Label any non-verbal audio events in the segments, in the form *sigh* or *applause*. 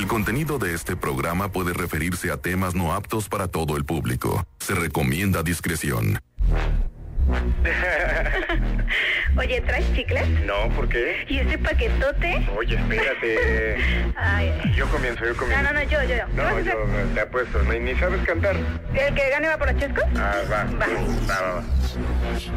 El contenido de este programa puede referirse a temas no aptos para todo el público. Se recomienda discreción. *laughs* Oye, ¿traes chicles? No, ¿por qué? ¿Y ese paquetote? Oye, espérate. *laughs* Ay. Yo comienzo, yo No, comienzo. no, no, yo, yo, yo. ¿Qué vas a No, yo te apuesto, ni, ni sabes cantar. ¿El que gane va por los chescos? Ah, va. Va. Va, va, va.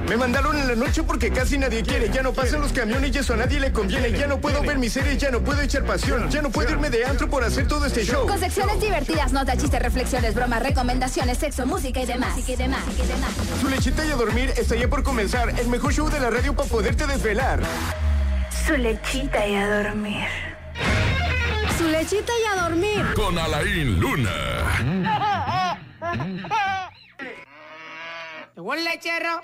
Me mandaron en la noche porque casi nadie quiere. Ya no pasan los camiones y eso a nadie le conviene. Ya no puedo ver mis series, ya no puedo echar pasión. Ya no puedo irme de antro por hacer todo este show. Con secciones divertidas, notas, chistes, reflexiones, bromas, recomendaciones, sexo, música y demás. y demás. y demás. Su lechita y a dormir está ya por comenzar. El mejor show de la radio para poderte desvelar. Su lechita y a dormir. Lechita y a dormir. Con Alain Luna. Un lechero.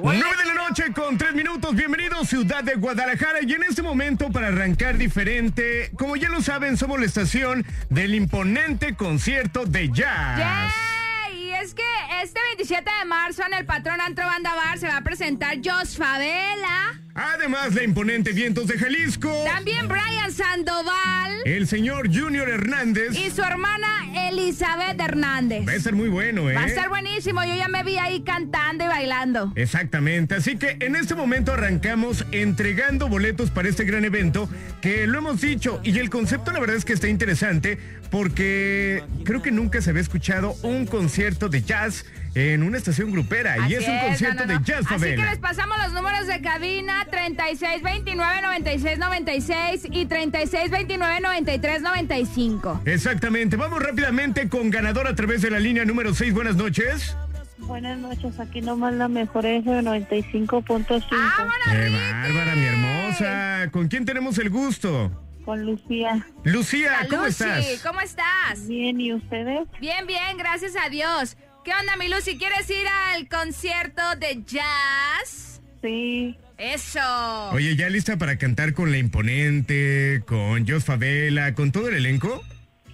9 de la noche con 3 minutos. Bienvenidos Ciudad de Guadalajara. Y en este momento para arrancar diferente, como ya lo saben, somos la estación del imponente concierto de jazz. ¡Yay! Y es que este 27 de marzo en el Patrón Antro Banda Bar se va a presentar Jos Favela, Además, la imponente Vientos de Jalisco. también Brian Sandoval El señor Junior Hernández. y su hermana Elizabeth Hernández. Va a estar muy bueno, ¿eh? Va a estar buenísimo, yo ya me vi ahí cantando y bailando. Exactamente, así que en este momento arrancamos entregando boletos para este gran evento que lo hemos dicho y el concepto la verdad es que está interesante porque creo que nunca se había escuchado un concierto de jazz en una estación grupera y es un concierto no, no, no. de jazz Así que les pasamos los números de cabina 3629-9696 y 3629-9395. Exactamente, vamos rápidamente con ganador a través de la línea número 6. Buenas noches. Buenas noches, aquí nomás la mejor es el 95.5 ¡Vámonos, Qué bárbara, mi hermosa. ¿Con quién tenemos el gusto? con Lucía. Lucía, ¿cómo Lucy, estás? ¿cómo estás? Bien, ¿y ustedes? Bien, bien, gracias a Dios. ¿Qué onda, mi Lucy? ¿Quieres ir al concierto de jazz? Sí, Eso. Oye, ¿ya lista para cantar con La Imponente, con Jos Favela, con todo el elenco?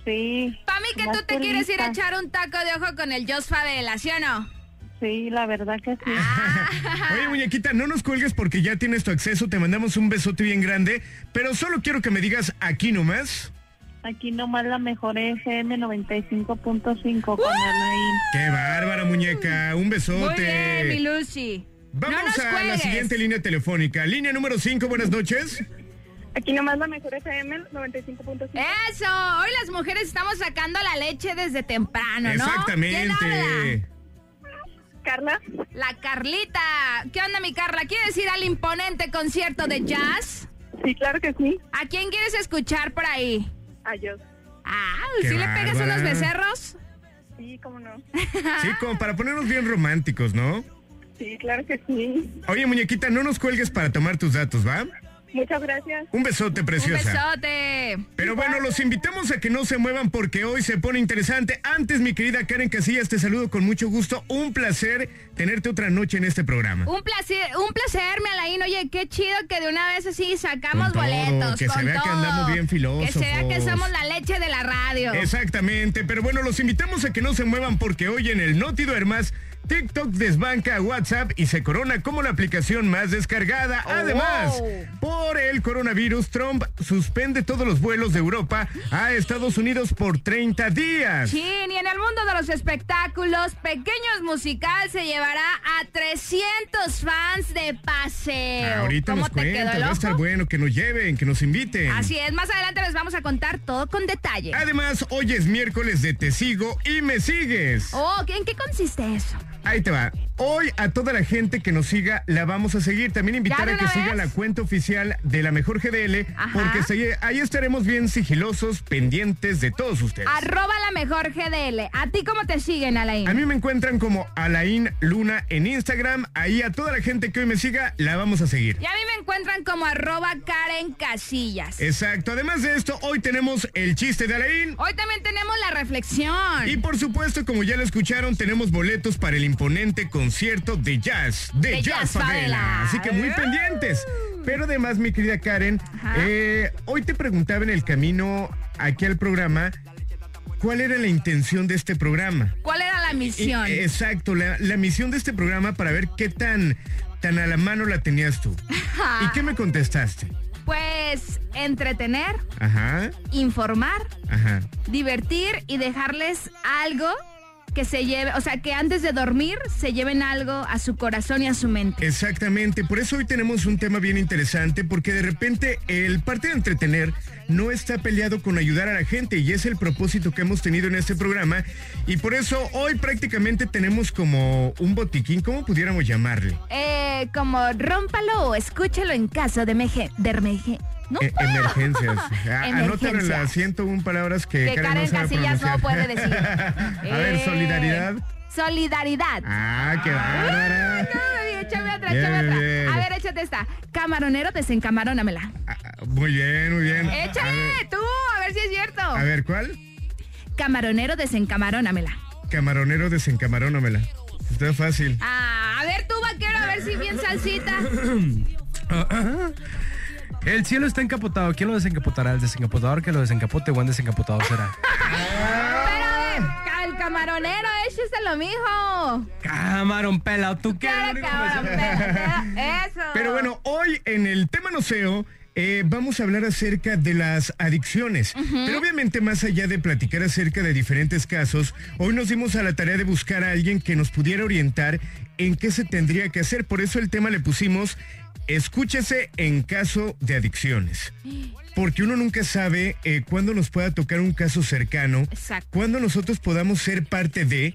sí. Para mí que tú te quieres ir a echar un taco de ojo con el Jos Favela, ¿sí o no? Sí, la verdad que sí. Oye, muñequita, no nos cuelgues porque ya tienes tu acceso, te mandamos un besote bien grande, pero solo quiero que me digas aquí nomás. Aquí nomás la mejor FM 95.5 con Alain. Qué bárbara, muñeca, un besote. Muy bien, mi Lucy. Vamos no a la siguiente línea telefónica. Línea número 5, buenas noches. Aquí nomás la mejor FM 95.5. Eso, hoy las mujeres estamos sacando la leche desde temprano, ¿no? ¿Quién Exactamente. Carla, La Carlita. ¿Qué onda, mi Carla? ¿Quieres ir al imponente concierto de jazz? sí, claro que sí. ¿A quién quieres escuchar por ahí? Ah, Qué ¿sí le pegas unos becerros? Sí, cómo no. Sí, como para ponernos bien románticos, ¿no? Sí, claro que sí. Oye, muñequita, no nos cuelgues para tomar tus datos, ¿va? Muchas gracias. Un besote, Un preciosa. besote. Pero bueno, los invitamos a que no se muevan porque hoy se pone interesante. Antes, mi querida Karen Casillas, te saludo con mucho gusto. Un placer tenerte otra noche en este programa. Un placer, un placer, mi Alain. Oye, qué chido que de una vez así sacamos Con todo, boletos. que se con vea que andamos bien Que se vea que filósofos. somos la leche de la radio. Exactamente, pero bueno, los invitamos a que no se muevan porque hoy en el Noti Duermas, TikTok desbanca a WhatsApp y se corona como la aplicación más descargada. Oh. Además, por el coronavirus, Trump suspende todos los vuelos de Europa a Estados Unidos por 30 días. Chin, y en el mundo de los espectáculos, Pequeños Musical se llevará a 300 fans de paseo. Ahorita ¿Cómo nos te quedó cuentan, el va a estar bueno que nos lleven, que nos inviten. Así es, más adelante les vamos a contar todo con detalle. Además, hoy es miércoles de Te Sigo y Me Sigues. Oh, ¿en qué consiste eso? Ahí te va. Hoy a toda la gente que nos siga la vamos a seguir. También invitar a que siga la cuenta oficial de la mejor GDL Ajá. porque se- ahí estaremos bien sigilosos, pendientes de todos ustedes. Arroba la mejor GDL. ¿A ti cómo te siguen, Alain? A mí me encuentran como Alain Luna en Instagram. Ahí a toda la gente que hoy me siga la vamos a seguir. Y a mí me encuentran como arroba Karen Casillas. Exacto. Además de esto, hoy tenemos el chiste de Alain. Hoy también tenemos la reflexión. Y por supuesto, como ya lo escucharon, tenemos boletos para el imponente concierto de jazz, de, De Jazz Jazz Favela. Así que muy pendientes. Pero además, mi querida Karen, eh, hoy te preguntaba en el camino aquí al programa, ¿cuál era la intención de este programa? ¿Cuál era la Y- misión? exacto, la, la misión de este programa para ver qué tan, tan a la mano la tenías tú. ¿Y qué me contestaste? Pues entretener, Ajá, informar, ajá. divertir y dejarles algo que se lleve, o sea, que antes de dormir se lleven algo a su corazón y a su mente. Exactamente, por eso hoy tenemos un tema bien interesante, porque de repente el parte de entretener no está peleado con ayudar a la gente y es el propósito que hemos tenido en este programa y por eso hoy prácticamente tenemos como un botiquín, ¿cómo pudiéramos llamarle? Eh, como rómpalo o escúchalo en caso de meje, de ermeje- ¿no? E- emergencias. *laughs* Ah, Anótalo en las Emergencias. 101 palabras que, que Karen Karen no Casillas no puede decir. *laughs* a ver, Eh, solidaridad. Solidaridad. Ah, qué bárbara. No, baby, échame otra, Bien, échame otra. bien. A ver, échate esta. Camaronero, desencamarónamela. Ah, Muy bien, muy bien. Échale, tú, a ver si es cierto. a ver, ¿cuál? Camaronero, desencamarónamela. Camaronero desencamarónamela. Está fácil. Ah, a ver tú, vaquero, a ver si bien salsita. *coughs* El cielo está encapotado. ¿Quién lo desencapotará? El desencapotador que lo desencapote. Buen desencapotador será. Pero a ver, ca- el camaronero, écheselo, mijo. Camarón pelado. ¿Tú qué? Cabrón, pero- *laughs* Eso. Pero bueno, hoy en el tema noceo eh, vamos a hablar acerca de las adicciones. Pero obviamente más allá de platicar acerca de diferentes casos, hoy nos dimos a la tarea de buscar a alguien que nos pudiera orientar en qué se tendría que hacer. Por eso el tema le pusimos escúchese en caso de adicciones. Porque uno nunca sabe eh, cuándo nos pueda tocar un caso cercano, Exacto. cuándo nosotros podamos ser parte de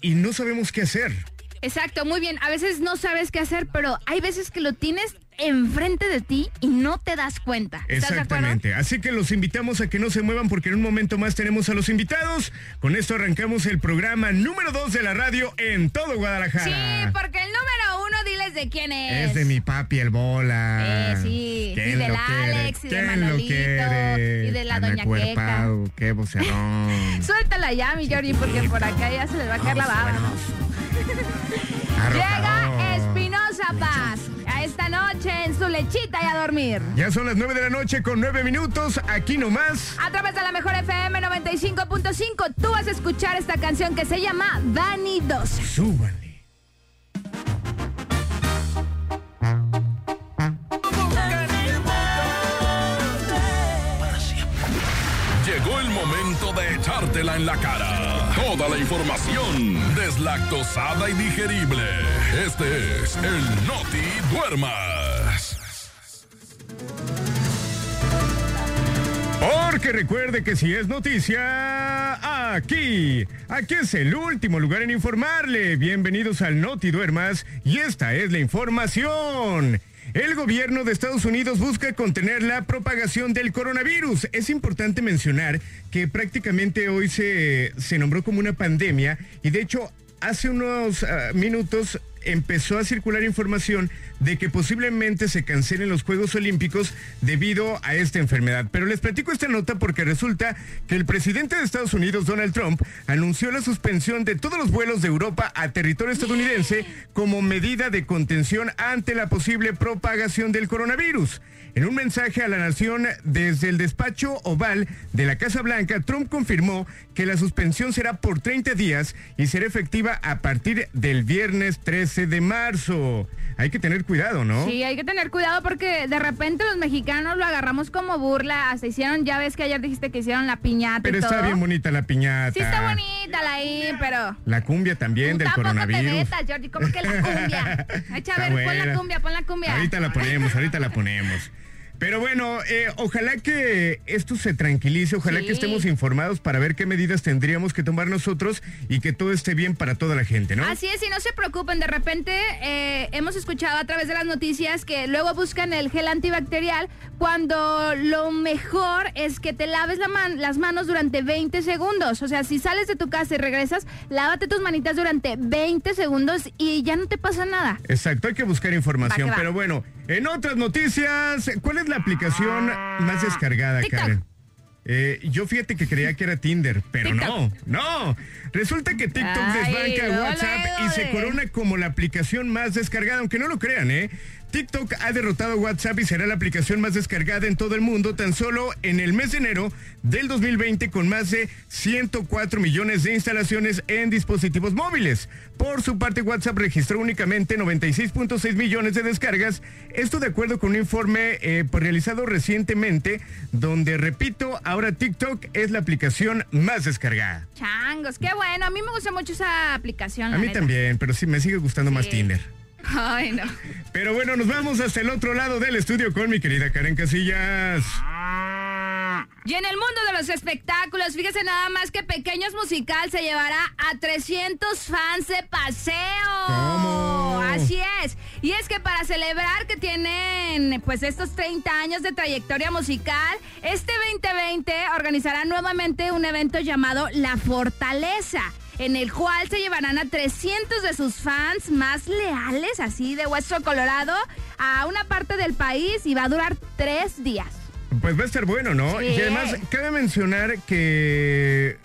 y no sabemos qué hacer. Exacto, muy bien. A veces no sabes qué hacer, pero hay veces que lo tienes enfrente de ti y no te das cuenta. Exactamente. Así que los invitamos a que no se muevan porque en un momento más tenemos a los invitados. Con esto arrancamos el programa número 2 de la radio en todo Guadalajara. Sí, porque el número uno, diles de quién es. Es de mi papi el bola. Eh, sí. Y ¿Quién del quiere? Alex, y de ¿Quién lo Manolito, quiere? y de la doña acuerpado, Qué vocerón. *laughs* Suéltala ya, mi Georgie, porque por acá ya se les va a caer la baba. *laughs* Llega. Espinosa Paz esta noche en su lechita y a dormir. Ya son las 9 de la noche con 9 minutos. Aquí nomás. A través de la mejor FM 95.5, tú vas a escuchar esta canción que se llama Dani 12. Súbanle. Llegó el momento de echártela en la cara. Toda la información deslactosada y digerible. Este es el Noti Duermas. Porque recuerde que si es noticia, aquí, aquí es el último lugar en informarle. Bienvenidos al Noti Duermas y esta es la información. El gobierno de Estados Unidos busca contener la propagación del coronavirus. Es importante mencionar que prácticamente hoy se, se nombró como una pandemia y de hecho hace unos ah, minutos empezó a circular información de que posiblemente se cancelen los Juegos Olímpicos debido a esta enfermedad. Pero les platico esta nota porque resulta que el presidente de Estados Unidos, Donald Trump, anunció la suspensión de todos los vuelos de Europa a territorio estadounidense como medida de contención ante la posible propagación del coronavirus. En un mensaje a la nación desde el despacho oval de la Casa Blanca, Trump confirmó que la suspensión será por 30 días y será efectiva a partir del viernes 13 de marzo. Hay que tener cuidado, ¿no? Sí, hay que tener cuidado porque de repente los mexicanos lo agarramos como burla. Hasta hicieron, ya ves que ayer dijiste que hicieron la piñata Pero y todo. está bien bonita la piñata. Sí está bonita la ahí, pero... La cumbia también del tampoco te coronavirus. metas, Georgie, como que la cumbia. *laughs* Echa a ver, pon la cumbia, pon la cumbia. Ahorita la ponemos, ahorita la *laughs* ponemos. Pero bueno, eh, ojalá que esto se tranquilice, ojalá Sí. que estemos informados para ver qué medidas tendríamos que tomar nosotros y que todo esté bien para toda la gente, ¿no? Así es, y no se preocupen, de repente eh, hemos escuchado a través de las noticias que luego buscan el gel antibacterial cuando lo mejor es que te laves la man- las manos durante 20 segundos. O sea, si sales de tu casa y regresas, lávate tus manitas durante 20 segundos y ya no te pasa nada. Exacto, hay que buscar información. Va que va. Pero bueno, en otras noticias, ¿cuál es la aplicación más descargada, TikTok. Karen? Eh, yo fíjate que creía que era Tinder, pero TikTok. no, no. Resulta que TikTok Ay, desbanca luego, WhatsApp y se corona como la aplicación más descargada, aunque no lo crean, ¿eh? TikTok ha derrotado a WhatsApp y será la aplicación más descargada en todo el mundo tan solo en el mes de enero del 2020 con más de 104 millones de instalaciones en dispositivos móviles. Por su parte, WhatsApp registró únicamente 96.6 millones de descargas, esto de acuerdo con un informe eh, pues, realizado recientemente, donde, repito, ahora TikTok es la aplicación más descargada. Changos, qué bueno. A mí me gusta mucho esa aplicación. A mí neta. también, pero sí me sigue gustando más. Tinder. Ay, no. Pero bueno, nos vamos hasta el otro lado del estudio con mi querida Karen Casillas. Y en el mundo de los espectáculos, fíjese nada más que Pequeños Musical se llevará a 300 fans de paseo. ¿Cómo? Así es. Y es que para celebrar que tienen pues estos 30 años de trayectoria musical, este 2020 organizará nuevamente un evento llamado La Fortaleza. En el cual se llevarán a 300 de sus fans más leales, así de hueso colorado, a una parte del país y va a durar tres días. Pues va a estar bueno, ¿no? Sí. Y además, cabe mencionar que,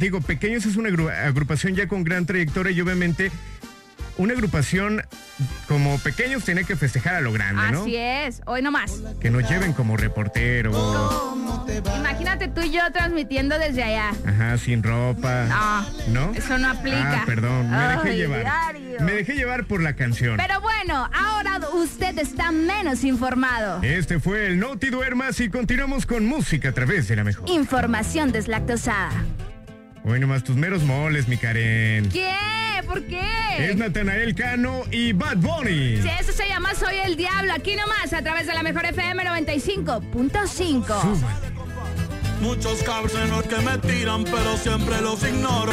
digo, Pequeños es una agru- agrupación ya con gran trayectoria y obviamente una agrupación como Pequeños tiene que festejar a lo grande, ¿no? Así es, hoy nomás. Que nos lleven como reporteros, Imagínate tú y yo transmitiendo desde allá. ajá, sin ropa, No, ¿no? eso no aplica. Ah, perdón, me dejé Ay, llevar. diario. Me dejé llevar por la canción. Pero bueno, ahora usted está menos informado. Este fue el No Te Duermas y continuamos con música a través de la mejor. Información deslactosada. Hoy nomás tus meros moles, mi Karen. ¿Qué? ¿Por qué? Es Natanael Cano y Bad Bunny. Si eso se llama Soy el Diablo, aquí nomás, a través de la mejor FM 95.5. Súbale. Muchos cabrones que me tiran, pero siempre los ignoro.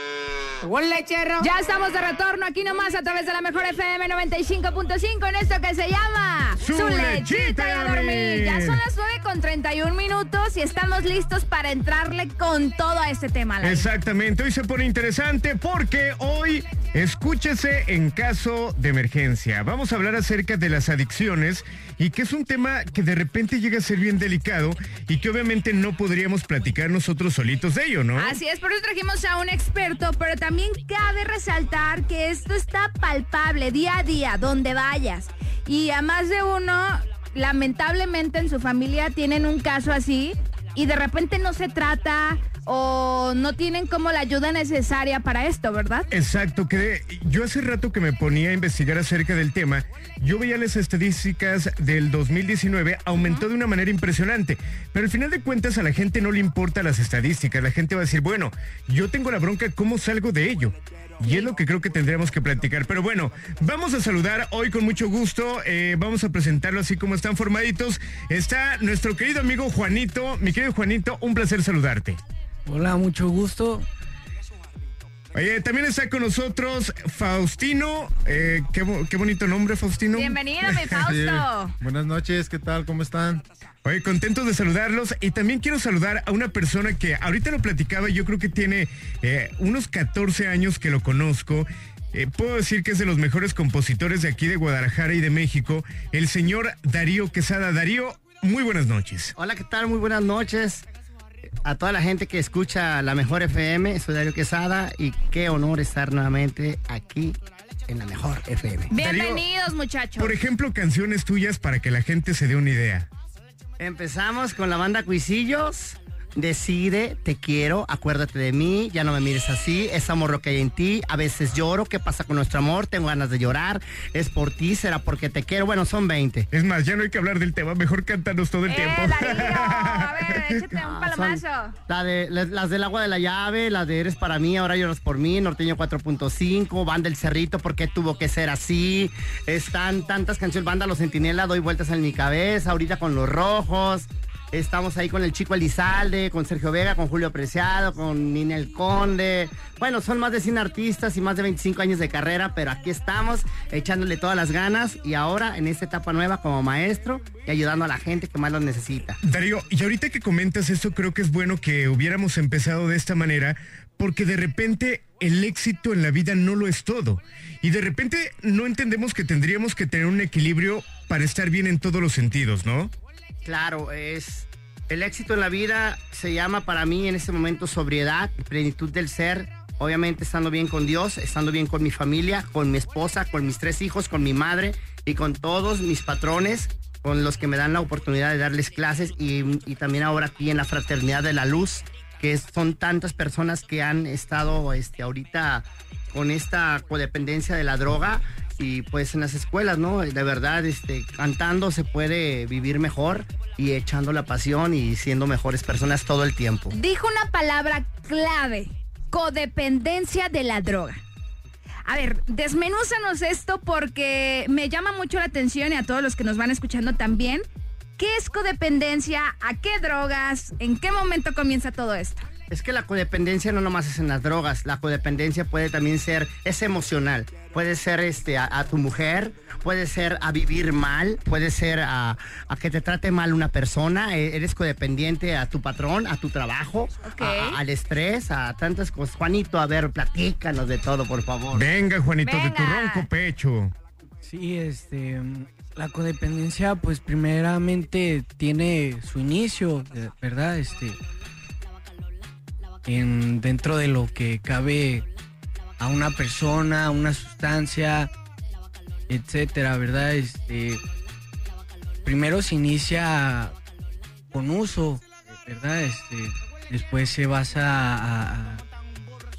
Ya estamos de retorno aquí nomás a través de la mejor FM 95.5 en esto que se llama Su lechita y a dormir. Ya son las 9 con 31 minutos y estamos listos para entrarle con todo a este tema. Exactamente, hoy se pone interesante porque hoy escúchese en caso de emergencia. Vamos a hablar acerca de las adicciones y que es un tema que de repente llega a ser bien delicado y que obviamente no podríamos platicar nosotros solitos de ello, ¿no? Así es, por eso trajimos a un experto, pero también cabe resaltar que esto está palpable día a día, donde vayas. Y a más de uno, lamentablemente en su familia tienen un caso así y de repente no se trata o no tienen como la ayuda necesaria para esto, ¿verdad? Exacto, que yo hace rato que me ponía a investigar acerca del tema, yo veía las estadísticas del 2019, aumentó de una manera impresionante, pero al final de cuentas a la gente no le importa las estadísticas, la gente va a decir, bueno, yo tengo la bronca, ¿cómo salgo de ello? Y es lo que creo que tendríamos que platicar. Pero bueno, vamos a saludar hoy con mucho gusto. eh, vamos a presentarlo así como están formaditos. Está nuestro querido amigo Juanito. Mi querido Juanito, un placer saludarte. Hola, mucho gusto. Oye, también está con nosotros Faustino. Eh, qué, qué bonito nombre, Faustino. Bienvenido, mi *laughs* Fausto. Buenas noches, ¿qué tal? ¿Cómo están? Oye, contentos de saludarlos. Y también quiero saludar a una persona que ahorita lo platicaba, yo creo que tiene eh, unos 14 años que lo conozco. Eh, puedo decir que es de los mejores compositores de aquí de Guadalajara y de México, el señor Darío Quesada. Darío, muy buenas noches. Hola, ¿qué tal? Muy buenas noches. A toda la gente que escucha la mejor FM, soy Darío Quesada y qué honor estar nuevamente aquí en la mejor FM. Bienvenidos, muchachos. Por ejemplo, canciones tuyas para que la gente se dé una idea. Empezamos con la banda Cuisillos. Decide, te quiero, acuérdate de mí, ya no me mires así, es amor lo que hay en ti, a veces lloro, ¿qué pasa con nuestro amor? Tengo ganas de llorar, es por ti, será porque te quiero, bueno, son 20. Es más, ya no hay que hablar del tema, mejor cántanos todo el Eh, tiempo. Darío, *laughs* a ver, échate un Ah, palomazo. la de, las, las del agua de la llave, las de Eres para mí, ahora lloras por mí, Norteño 4.5, Banda El Cerrito, ¿por qué tuvo que ser así? Están tantas canciones, Banda Los Centinela, Doy vueltas en mi cabeza, ahorita con los rojos. Estamos ahí con el chico Elizalde, con Sergio Vega, con Julio Preciado, con Ninel Conde. Bueno, son más de 100 artistas y más de 25 años de carrera, pero aquí estamos echándole todas las ganas y ahora en esta etapa nueva como maestro y ayudando a la gente que más lo necesita. Darío, y ahorita que comentas esto, creo que es bueno que hubiéramos empezado de esta manera, porque de repente el éxito en la vida no lo es todo. Y de repente no entendemos que tendríamos que tener un equilibrio para estar bien en todos los sentidos, ¿no? Claro, es el éxito en la vida se llama para mí en este momento sobriedad, plenitud del ser, obviamente estando bien con Dios, estando bien con mi familia, con mi esposa, con mis tres hijos, con mi madre y con todos mis patrones, con los que me dan la oportunidad de darles clases y, también ahora aquí en la Fraternidad de la Luz, que son tantas personas que han estado este, ahorita con esta codependencia de la droga y pues en las escuelas, ¿no? De verdad, este, cantando se puede vivir mejor y echando la pasión y siendo mejores personas todo el tiempo. Dijo una palabra clave, codependencia de la droga. A ver, desmenúzanos esto porque me llama mucho la atención y a todos los que nos van escuchando también. ¿Qué es codependencia? ¿A qué drogas? ¿En qué momento comienza todo esto? Es que la codependencia no nomás es en las drogas, la codependencia puede también ser, es emocional, puede ser este, a, a tu mujer, puede ser a vivir mal, puede ser a, a, que te trate mal una persona, e, eres codependiente a tu patrón, a tu trabajo, okay. a, al estrés, a tantas cosas. Juanito, a ver, platícanos de todo, por favor. Venga, Juanito, Venga. de tu ronco pecho. Sí, este, la codependencia, pues primeramente tiene su inicio, ¿verdad? Este en, dentro de lo que cabe a una persona, una sustancia, etcétera, ¿verdad? Este, primero se inicia con uso, ¿verdad? Este, después se basa a,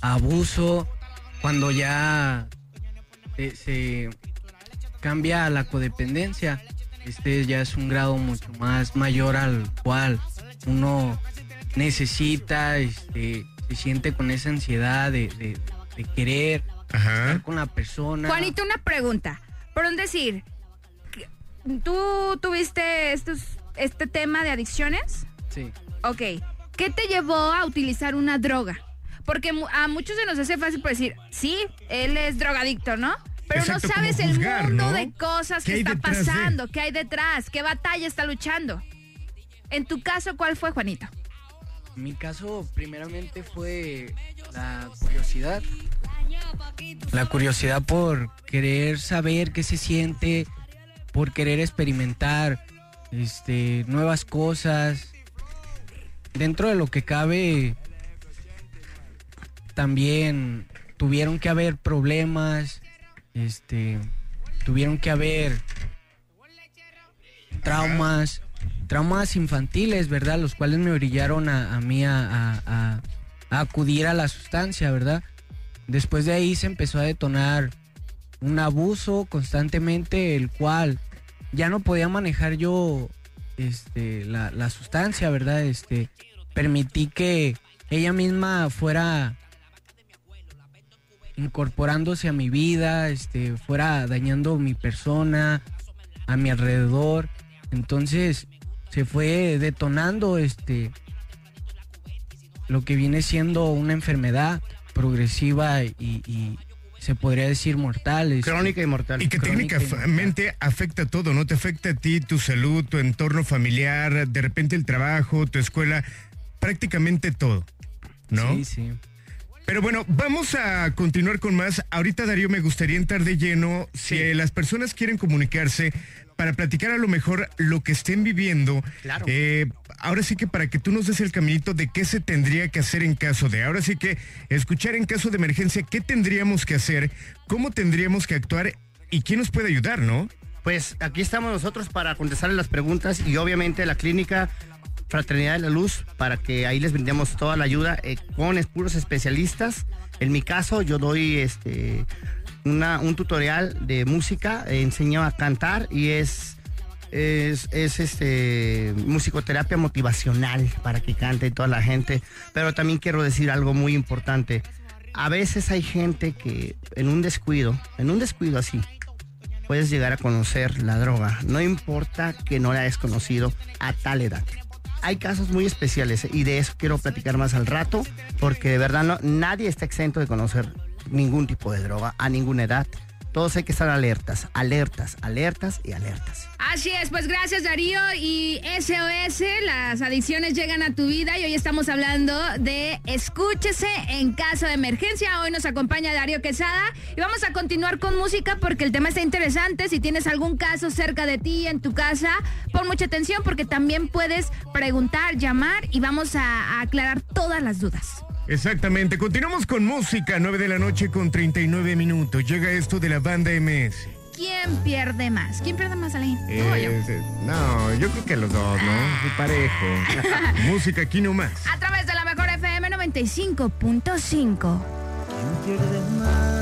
abuso, cuando ya se, se, cambia a la codependencia, este ya es un grado mucho más mayor al cual uno necesita, este, se siente con esa ansiedad de, de, de querer Ajá. estar con la persona. Juanito, una pregunta. Por un decir, ¿tú tuviste estos, este tema de adicciones? Sí. Ok. ¿Qué te llevó a utilizar una droga? Porque a muchos se nos hace fácil por decir, sí, él es drogadicto, ¿no? Pero Exacto, no sabes juzgar, el mundo ¿no? de cosas ¿Qué que está detrás de? pasando, qué hay detrás, qué batalla está luchando. En tu caso, ¿cuál fue, Juanito? Mi caso primeramente fue la curiosidad. La curiosidad por querer saber qué se siente, por querer experimentar este, nuevas cosas. Dentro de lo que cabe, también tuvieron que haber problemas, este, tuvieron que haber traumas, traumas infantiles, ¿verdad? Los cuales me brillaron a, mí a, a acudir a la sustancia, ¿verdad? Después de ahí se empezó a detonar un abuso constantemente, el cual ya no podía manejar yo este, la, la sustancia, ¿verdad? Este, permití que ella misma fuera incorporándose a mi vida, este, fuera dañando mi persona, a mi alrededor. Entonces se fue detonando este lo que viene siendo una enfermedad progresiva y, y se podría decir mortal. este, Crónica y mortal. Y que Crónica técnicamente afecta todo, ¿no? Te afecta a ti, tu salud, tu entorno familiar, de repente el trabajo, tu escuela, prácticamente todo, ¿no? Sí, sí. Pero bueno, vamos a continuar con más. Ahorita, Darío, me gustaría entrar de lleno. Si Sí. las personas quieren comunicarse para platicar a lo mejor lo que estén viviendo, Claro. eh, ahora sí que para que tú nos des el caminito de qué se tendría que hacer en caso de, ahora sí que escuchar en caso de emergencia, qué tendríamos que hacer, cómo tendríamos que actuar y quién nos puede ayudar, ¿no? Pues aquí estamos nosotros para contestarles las preguntas y obviamente la clínica Fraternidad de la Luz para que ahí les brindemos toda la ayuda eh, con puros especialistas. En mi caso yo doy este una, un tutorial de música, eh, enseño a cantar y es es, es, este musicoterapia motivacional para que cante toda la gente. Pero también quiero decir algo muy importante. A veces hay gente que en un descuido, en un descuido así, puedes llegar a conocer la droga. No importa que no la hayas conocido a tal edad. hay casos muy especiales y de eso quiero platicar más al rato, porque de verdad no, nadie está exento de conocer ningún tipo de droga a ninguna edad. Todos hay que estar alertas, alertas, alertas y alertas. Así es, pues gracias Darío y SOS, las adicciones llegan a tu vida y hoy estamos hablando de escúchese en caso de emergencia. Hoy nos acompaña Darío Quesada y vamos a continuar con música porque el tema está interesante. Si tienes algún caso cerca de ti, en tu casa, pon mucha atención porque también puedes preguntar, llamar y vamos a, a aclarar todas las dudas. Exactamente. Continuamos con música, 9 de la noche con 39 minutos. Llega esto de la banda MS. ¿Quién pierde más? ¿Quién pierde más, Ale? ¿Tú o yo? No, yo creo que los dos, ¿no? Muy parejo. *laughs* música aquí nomás. A través de la mejor FM 95.5. De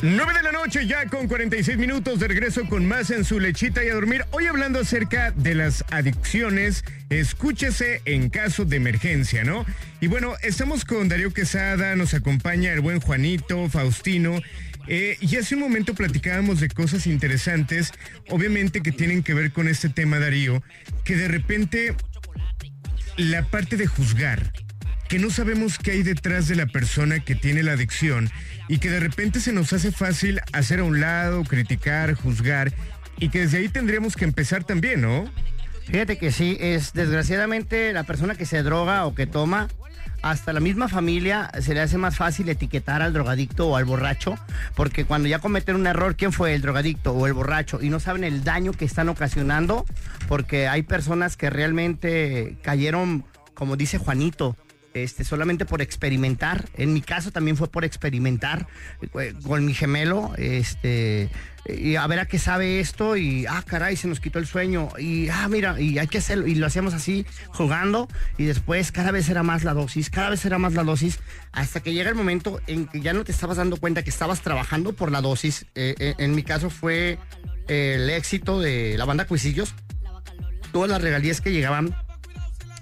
9 de la noche ya con 46 minutos de regreso con más en su lechita y a dormir. Hoy hablando acerca de las adicciones, escúchese en caso de emergencia, ¿no? Y bueno, estamos con Darío Quesada, nos acompaña el buen Juanito, Faustino. eh, y hace un momento platicábamos de cosas interesantes, obviamente que tienen que ver con este tema, Darío, que de repente la parte de juzgar, que no sabemos qué hay detrás de la persona que tiene la adicción y que de repente se nos hace fácil hacer a un lado, criticar, juzgar y que desde ahí tendríamos que empezar también, ¿no? Fíjate que sí, es desgraciadamente la persona que se droga o que toma, hasta la misma familia se le hace más fácil etiquetar al drogadicto o al borracho, porque cuando ya cometen un error, ¿quién fue el drogadicto o el borracho? Y no saben el daño que están ocasionando, porque hay personas que realmente cayeron, como dice Juanito, este, solamente por experimentar. En mi caso también fue por experimentar eh, con mi gemelo, este, y a ver a qué sabe esto y, ah, caray, se nos quitó el sueño y, ah, mira, y hay que hacerlo. Y lo hacíamos así, jugando, y después cada vez era más la dosis, cada vez era más la dosis, hasta que llega el momento en que ya no te estabas dando cuenta que estabas trabajando por la dosis. Eh, eh, en mi caso fue el éxito de la banda Cuisillos. Todas las regalías que llegaban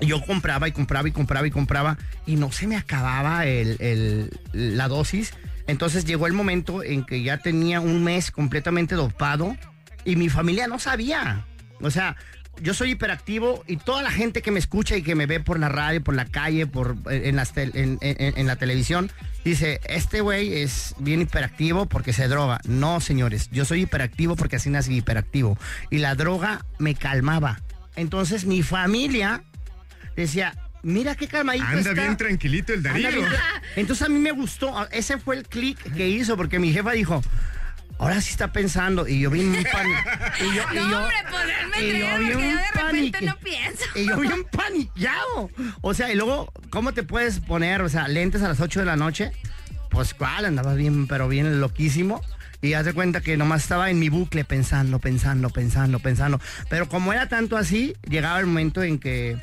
yo compraba y compraba y compraba y compraba y no se me acababa el, la dosis. Entonces llegó el momento en que ya tenía un mes completamente dopado y mi familia no sabía. O sea, yo soy hiperactivo y toda la gente que me escucha y que me ve por la radio, por la calle, por, en, las en- en la televisión, dice, este güey es bien hiperactivo porque se droga. No, señores, yo soy hiperactivo porque así nací hiperactivo. Y la droga me calmaba. Entonces mi familia decía, mira qué calmadito Anda está. bien tranquilito el Darío. bien Entonces a mí me gustó, ese fue el clic que hizo, porque mi jefa dijo, ahora sí está pensando, y yo vi un pan... Y yo, y No, yo- hombre, poderme y yo creer vi porque yo un de repente panique. no pienso. Y yo bien paniqueado. O sea, y luego, ¿cómo te puedes poner, o sea, lentes a las 8 de la noche? Pues cuál, andaba bien, pero bien loquísimo. Y haz de cuenta que nomás estaba en mi bucle pensando, pensando, pensando, pensando. Pero como era tanto así, llegaba el momento en que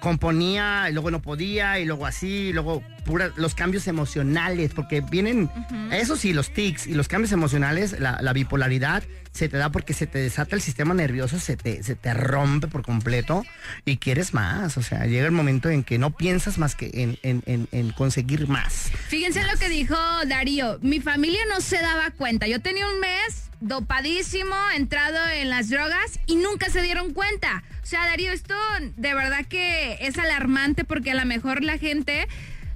componía y luego no podía y luego así y luego pura, los cambios emocionales porque vienen eso sí los tics y los cambios emocionales la, la bipolaridad se te da porque se te desata el sistema nervioso se te, se te rompe por completo y quieres más o sea llega el momento en que no piensas más que en, en- en- en conseguir más Fíjense lo que dijo Darío. Mi familia no se daba cuenta. Yo tenía un mes dopadísimo, entrado en las drogas y nunca se dieron cuenta. O sea, Darío, esto de verdad que es alarmante porque a lo mejor la gente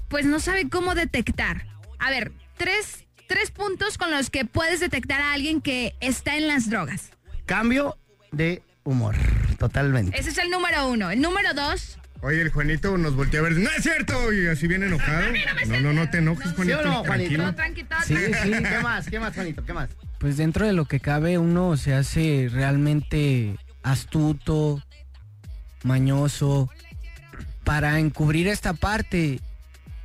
pues no sabe cómo detectar. A ver, tres, tres puntos con los que puedes detectar a alguien que está en las drogas. cambio de humor totalmente Ese es el número uno. El número dos, Oye, el Juanito nos voltea a ver. ¡No es cierto! Y así bien enojado. No, no, no te enojes, ¿Sí Juanito. o no, Juanito? tranquilo. sí sí qué más qué más Juanito qué más Pues dentro de lo que cabe uno se hace realmente astuto, mañoso, para encubrir esta parte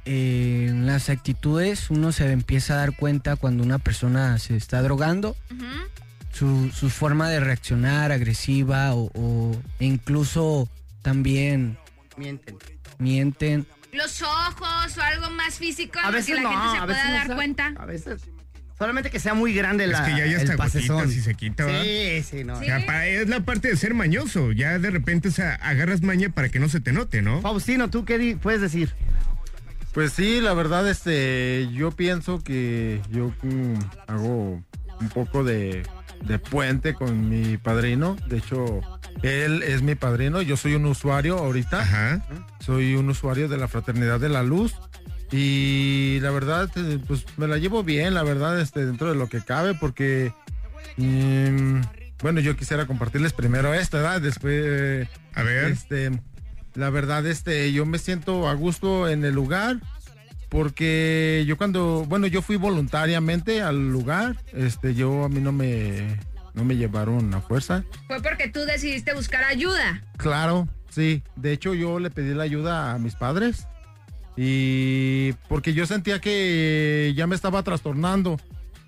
eh, en las actitudes uno se empieza a dar cuenta cuando una persona se está drogando. su, su forma de reaccionar agresiva o, o- incluso también Mienten. mienten. Los ojos o algo más físico A veces que la no, gente se a pueda no dar cuenta. A veces. Solamente que sea muy grande Es la, que ya hay el hasta pasezón. gotitas y se quita, ¿verdad? Sí, sí, no. O sea, pa- es la parte de ser mañoso. Ya de repente o sea, agarras maña para que no se te note, ¿no? Faustino, ¿tú qué puedes decir? Pues sí, la verdad, este, yo pienso que yo mm, hago un poco de, de puente con mi padrino. De hecho, él es mi padrino. Yo soy un usuario ahorita. Ajá. Soy un usuario de la Fraternidad de la Luz. Y la verdad, eh, pues me la llevo bien, la verdad, este, dentro de lo que cabe, porque, mm, bueno, yo quisiera compartirles primero esta, ¿verdad? Después, a ver, este, la verdad, este, yo me siento a gusto en el lugar, porque yo cuando, bueno, yo fui voluntariamente al lugar, este, yo a mí no me, no me llevaron a fuerza. Fue porque tú decidiste buscar ayuda. Claro, sí. De hecho, yo le pedí la ayuda a mis padres. Y porque yo sentía que ya me estaba trastornando.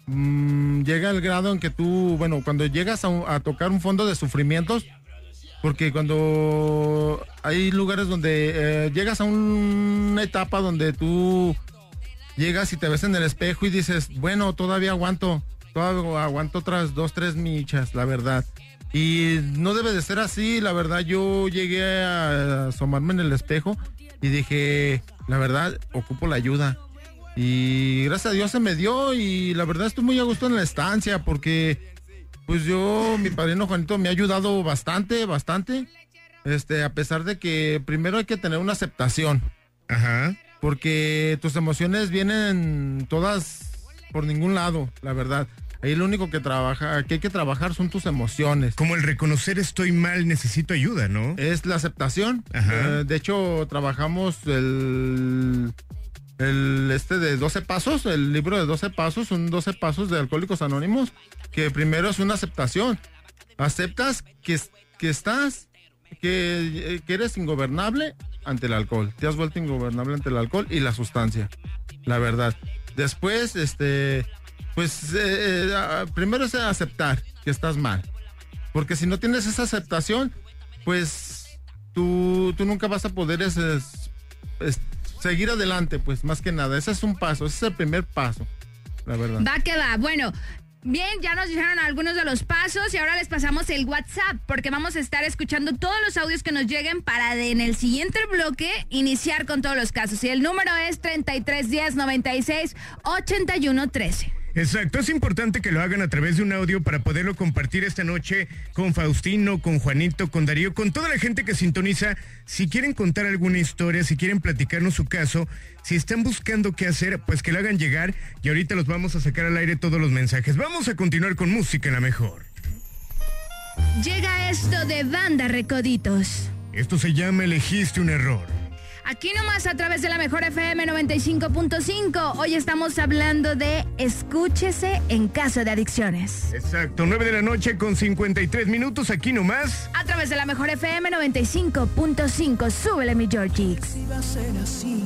Mm, llega el grado en que tú, bueno, cuando llegas a, tocar un fondo de sufrimientos, porque cuando hay lugares donde eh, llegas a una etapa donde tú llegas y te ves en el espejo y dices, bueno, todavía aguanto, todavía aguanto otras dos, tres michas, la verdad. Y no debe de ser así, la verdad, yo llegué a asomarme en el espejo y dije, la verdad, ocupo la ayuda. Y gracias a Dios se me dio y la verdad estoy muy a gusto en la estancia porque pues yo, mi padrino Juanito me ha ayudado bastante, bastante. Este, a pesar de que primero hay que tener una aceptación. Ajá. Porque tus emociones vienen todas por ningún lado, la verdad. Ahí lo único que trabaja, que hay que trabajar son tus emociones. Como el reconocer estoy mal, necesito ayuda, ¿no? Es la aceptación. Ajá. Eh, de hecho, trabajamos el, el este de 12 pasos, el libro de 12 pasos, son 12 pasos de Alcohólicos Anónimos, que primero es una aceptación. Aceptas que, que estás, que, eh, que eres ingobernable ante el alcohol. Te has vuelto ingobernable ante el alcohol y la sustancia. La verdad. Después, este, pues, eh, eh, primero es aceptar que estás mal. Porque si no tienes esa aceptación, pues tú, tú nunca vas a poder seguir adelante, pues más que nada. Ese es un paso, ese es el primer paso, la verdad. Va que va. Bueno, bien, ya nos dijeron algunos de los pasos y ahora les pasamos el WhatsApp porque vamos a estar escuchando todos los audios que nos lleguen para de- en el siguiente bloque iniciar con todos los casos. Y el número es 3310 96 81 13. Exacto, es importante que lo hagan a través de un audio para poderlo compartir esta noche con Faustino, con Juanito, con Darío, con toda la gente que sintoniza. Si quieren contar alguna historia, si quieren platicarnos su caso, si están buscando qué hacer, pues que lo hagan llegar y ahorita los vamos a sacar al aire todos los mensajes. Vamos a continuar con música en la mejor. Llega esto de Banda Recoditos. Esto se llama Elegiste un error. Aquí nomás a través de la mejor FM 95.5. Hoy estamos hablando de escúchese en caso de adicciones. Exacto, 9 de la noche con 53 minutos aquí nomás. A través de la mejor FM 95.5. Súbele mi Georgie. va a ser así.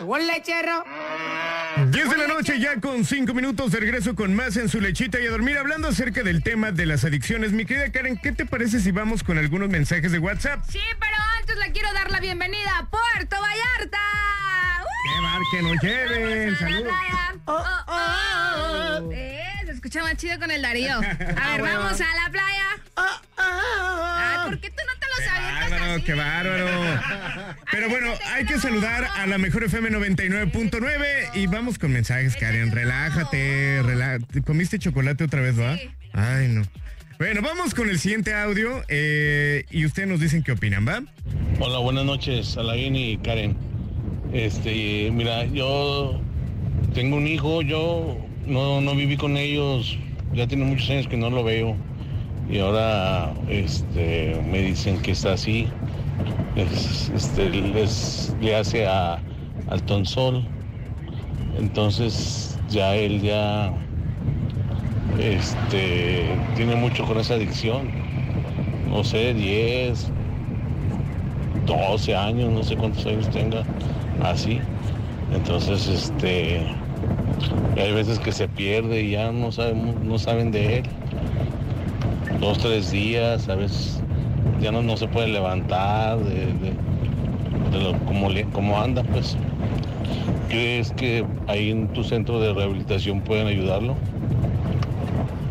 Un lechero. 10 de la noche ya con 5 minutos de regreso con más en su lechita y a dormir hablando acerca del tema de las adicciones. Mi querida Karen, ¿qué te parece si vamos con algunos mensajes de WhatsApp? Sí, pero antes le quiero dar la bienvenida a Puerto Vallarta. ¡Qué bar que nos lleven! ¡Saludos! Oh, oh, oh. Eh, se escucha más chido con el Darío. *laughs* A ver, bueno. vamos a la playa. Ay, ¿por qué tú no te los avientas ¡Bárbaro, así? qué bárbaro! *laughs* Pero bueno, hay que saludar a la mejor FM 99.9 y vamos con mensajes, Karen. Relájate, relá- ¿Comiste chocolate otra vez, va? Ay, no. Bueno, vamos con el siguiente audio eh, y ustedes nos dicen qué opinan, ¿va? Hola, buenas noches, Alain y Karen. Este, mira, yo tengo un hijo, yo no, no viví con ellos, ya tiene muchos años que no lo veo. Y ahora este, me dicen que está así. Es- este, le hace a, al tonsol. Entonces ya él ya este, tiene mucho con esa adicción. No sé, 10, 12 años, no sé cuántos años tenga, así. Entonces, este, hay veces que se pierde y ya no sabemos, no saben de él. Dos, tres días, a veces ya no, no se puede levantar de, de- de lo, como, como anda, pues. ¿Crees que ahí en tu centro de rehabilitación pueden ayudarlo?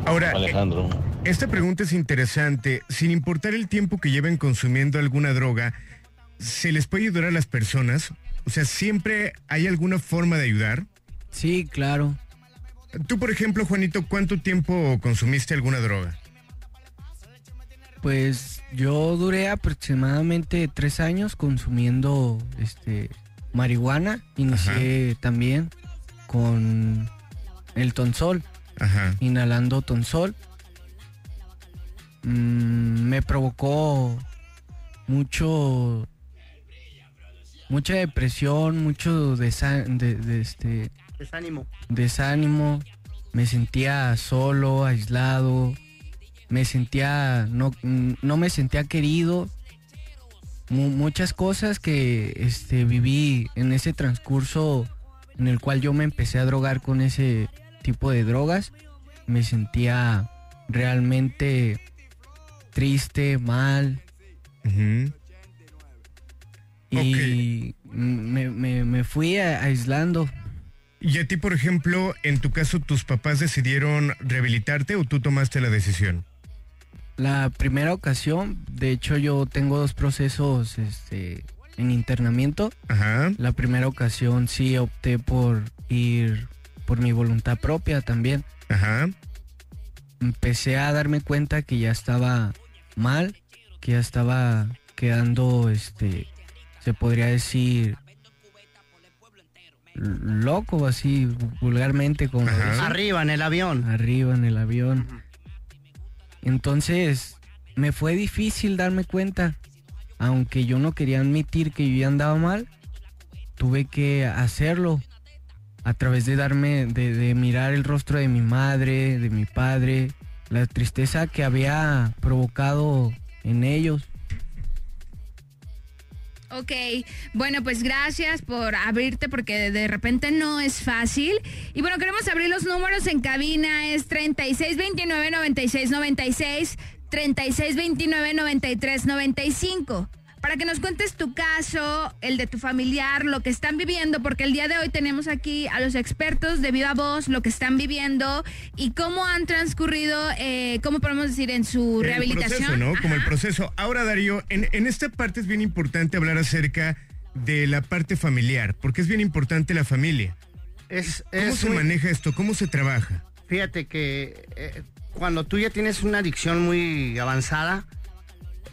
Ahora, Alejandro. Esta pregunta es interesante. Sin importar el tiempo que lleven consumiendo alguna droga, ¿se les puede ayudar a las personas? O sea, ¿siempre hay alguna forma de ayudar? Sí, claro. Tú, por ejemplo, Juanito, ¿cuánto tiempo consumiste alguna droga? Pues yo duré aproximadamente tres años consumiendo este marihuana. Inicié también con el tonsol, Ajá. inhalando tonsol. Mm, me provocó mucho mucha depresión, mucho desa- de- de este Desánimo. desánimo, me sentía solo, aislado, me sentía, no, no me sentía querido. Mu- muchas cosas que este, viví en ese transcurso en el cual yo me empecé a drogar con ese tipo de drogas, me sentía realmente triste, mal. Y me, me- me fui a- aislando. Y a ti, por ejemplo, en tu caso, ¿tus papás decidieron rehabilitarte o tú tomaste la decisión? La primera ocasión, de hecho yo tengo dos procesos este, en internamiento. La primera ocasión sí opté por ir por mi voluntad propia también. Empecé a darme cuenta que ya estaba mal, que ya estaba quedando, este, se podría decir, loco, así vulgarmente como. Arriba en el avión. Arriba en el avión. Entonces, me fue difícil darme cuenta. Aunque yo no quería admitir que yo ya andaba mal, tuve que hacerlo a través de darme, de, de mirar el rostro de mi madre, de mi padre, la tristeza que había provocado en ellos. Ok, bueno, pues gracias por abrirte porque de- repente no es fácil. Y bueno, queremos abrir los números en cabina, es 3629-9696, 3629-9395. Para que nos cuentes tu caso, el de tu familiar, lo que están viviendo, porque el día de hoy tenemos aquí a los expertos de viva voz, lo que están viviendo y cómo han transcurrido, eh, ¿cómo podemos decir, en su El rehabilitación? proceso, ¿no? Como el proceso. Ahora, Darío, en, en esta parte es bien importante hablar acerca de la parte familiar, porque es bien importante la familia. Es, ¿Cómo es se muy- maneja esto? ¿Cómo se trabaja? Fíjate que eh, cuando tú ya tienes una adicción muy avanzada,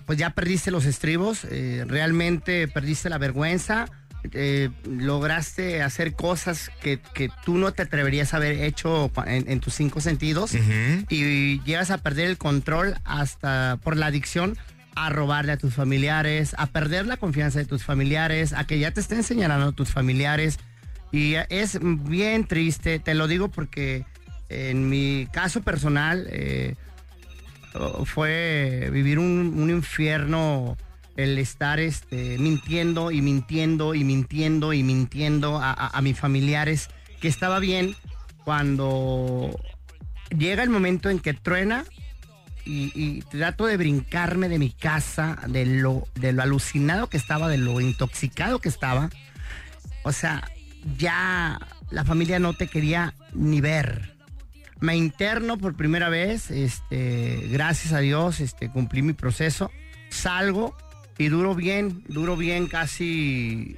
pues ya perdiste los estribos, eh, realmente perdiste la vergüenza, eh, lograste hacer cosas que, que tú no te atreverías a haber hecho en, en tus cinco sentidos y llegas a perder el control hasta por la adicción a robarle a tus familiares, a perder la confianza de tus familiares, a que ya te estén señalando tus familiares. Y es bien triste, te lo digo porque en mi caso personal eh, fue vivir un, un infierno el estar este, mintiendo y mintiendo y mintiendo y mintiendo a, a- mis familiares que estaba bien cuando llega el momento en que truena y, y trato de brincarme de mi casa, de lo, de lo alucinado que estaba, de lo intoxicado que estaba. O sea, ya la familia no te quería ni ver. Me interno por primera vez, este, gracias a Dios, este, cumplí mi proceso, salgo y duro bien, duro bien casi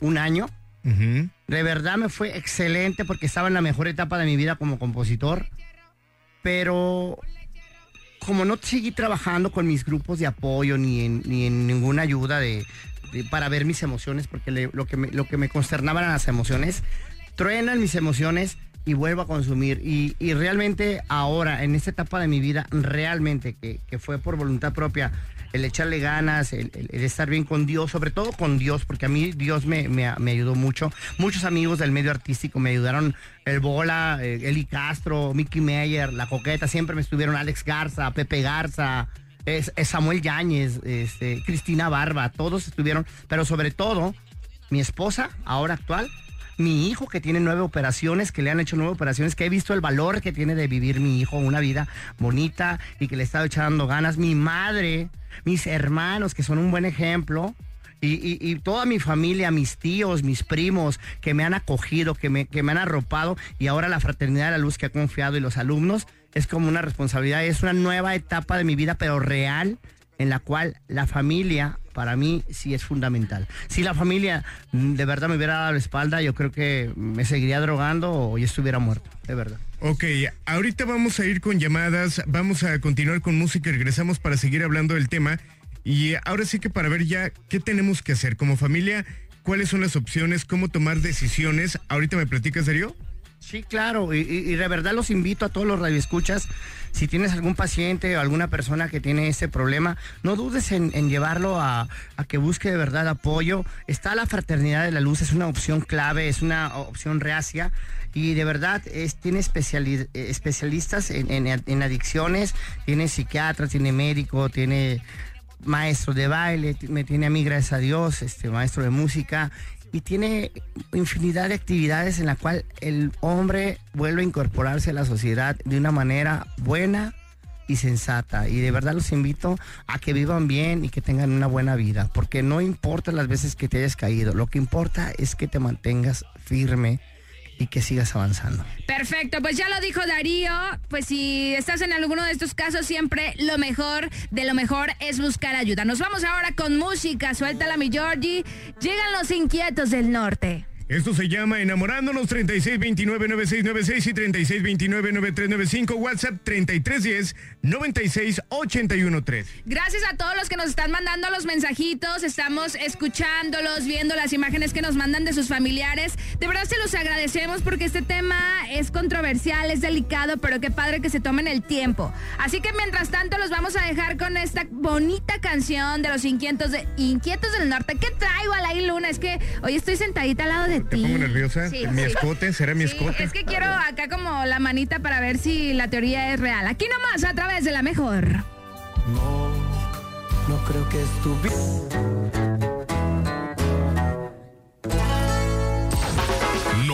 un año. De verdad me fue excelente porque estaba en la mejor etapa de mi vida como compositor, pero como no seguí trabajando con mis grupos de apoyo ni en, ni en ninguna ayuda de, de- para ver mis emociones, porque le- lo, que me, lo que me consternaba eran las emociones, truenan mis emociones y vuelvo a consumir. Y, y realmente ahora, en esta etapa de mi vida, realmente que, que fue por voluntad propia, el echarle ganas, el, estar bien con Dios, sobre todo con Dios, porque a mí Dios me, me- me ayudó mucho. Muchos amigos del medio artístico me ayudaron, el Bola, eh, Eli Castro, Mickey Meyer, La Coqueta, siempre me estuvieron Alex Garza, Pepe Garza, es, es Samuel Yáñez, este, Cristina Barba, todos estuvieron, pero sobre todo mi esposa, ahora actual, mi hijo que tiene nueve operaciones, que le han hecho nueve operaciones, que he visto el valor que tiene de vivir mi hijo, una vida bonita y que le está echando ganas, mi madre, mis hermanos, que son un buen ejemplo. Y, y- y toda mi familia, mis tíos, mis primos, que me han acogido, que me, que me han arropado, y ahora la Fraternidad de la Luz que ha confiado y los alumnos, es como una responsabilidad, es una nueva etapa de mi vida, pero real, en la cual la familia para mí sí es fundamental. Si la familia mm, de verdad me hubiera dado la espalda, yo creo que me seguiría drogando o ya estuviera muerto, de verdad. Ok, ahorita vamos a ir con llamadas, vamos a continuar con música regresamos para seguir hablando del tema. Y ahora sí que para ver ya qué tenemos que hacer como familia, cuáles son las opciones, cómo tomar decisiones. Ahorita me platicas, Darío. Sí, claro, y, de verdad los invito a todos los radioescuchas. Si tienes algún paciente o alguna persona que tiene ese problema, no dudes en, llevarlo a, que busque de verdad apoyo. Está la Fraternidad de la Luz, es una opción clave, es una opción reacia y de verdad es, tiene especiali- especialistas en, adicciones, tiene psiquiatra, tiene médico, tiene maestro de baile, me tiene a mí, gracias a Dios, este maestro de música, y tiene infinidad de actividades en la cual el hombre vuelve a incorporarse a la sociedad de una manera buena y sensata. Y de verdad los invito a que vivan bien y que tengan una buena vida, porque no importa las veces que te hayas caído, lo que importa es que te mantengas firme y que sigas avanzando. Perfecto, pues ya lo dijo Darío, pues si estás en alguno de estos casos siempre lo mejor de lo mejor es buscar ayuda. Nos vamos ahora con música, suéltala mi Georgie, llegan los inquietos del norte. Esto se llama Enamorándonos 3629-9696 y 3629-9395, WhatsApp 3310-96813. Gracias a todos los que nos están mandando los mensajitos, estamos escuchándolos, viendo las imágenes que nos mandan de sus familiares. De verdad se los agradecemos porque este tema es controversial, es delicado, pero qué padre que se tomen el tiempo. Así que mientras tanto los vamos a dejar con esta bonita canción de los inquietos, inquietos del norte. ¿Qué traigo a la Luna? Es que hoy estoy sentadita al lado de ¿Te pongo nerviosa? Sí, ¿Mi sí. escote? ¿Será mi Sí, escote? es que quiero acá como la manita para ver si la teoría es real. Aquí nomás, a través de la mejor. No creo que estuviera.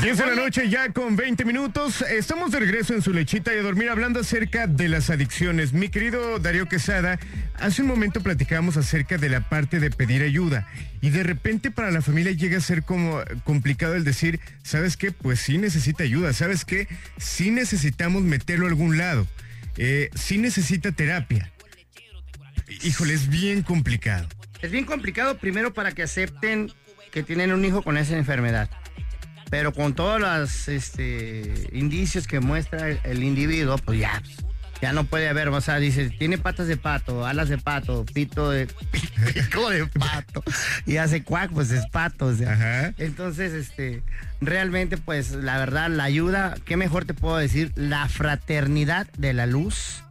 10 de la noche ya con 20 minutos. Estamos de regreso en su lechita y a dormir hablando acerca de las adicciones. Mi querido Darío Quesada, hace un momento platicábamos acerca de la parte de pedir ayuda y de repente para la familia llega a ser como complicado el decir, ¿sabes qué? Pues sí necesita ayuda, ¿sabes qué? Sí necesitamos meterlo a algún lado, eh, sí necesita terapia. Híjole, es bien complicado. Es bien complicado primero para que acepten que tienen un hijo con esa enfermedad. Pero con todos los este, indicios que muestra el, el individuo, pues ya, ya no puede haber, o sea, dice, tiene patas de pato, alas de pato, pito de *laughs* pico de pato, y hace cuac, pues es pato, o sea. Entonces, este, realmente, pues, la verdad, la ayuda, ¿qué mejor te puedo decir? La fraternidad de la luz.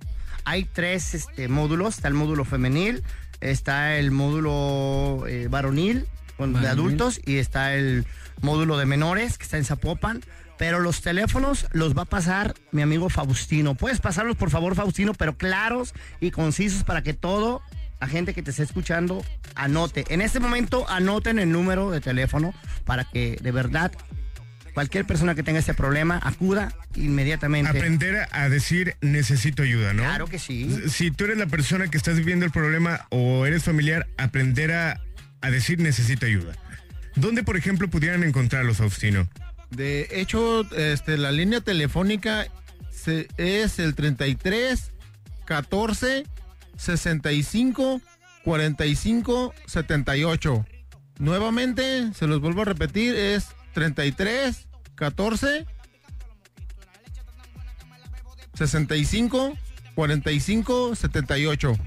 Hay tres este, módulos, está el módulo femenil, está el módulo eh, varonil, con- de adultos, y está el módulo de menores, que está en Zapopan. Pero los teléfonos los va a pasar mi amigo Faustino. Puedes pasarlos, por favor, Faustino, pero claros y concisos para que todo la gente que te esté escuchando anote. En este momento anoten el número de teléfono para que de verdad cualquier persona que tenga este problema acuda inmediatamente. Aprender a decir necesito ayuda, ¿no? Claro que sí. Si tú eres la persona que estás viviendo el problema o eres familiar, aprender a, a decir necesito ayuda. ¿Dónde, por ejemplo, pudieran encontrarlos, Faustino? De hecho, este, la línea telefónica se- es el 33 14 65 45 78. Nuevamente, se los vuelvo a repetir, es 33 14 65 45 78.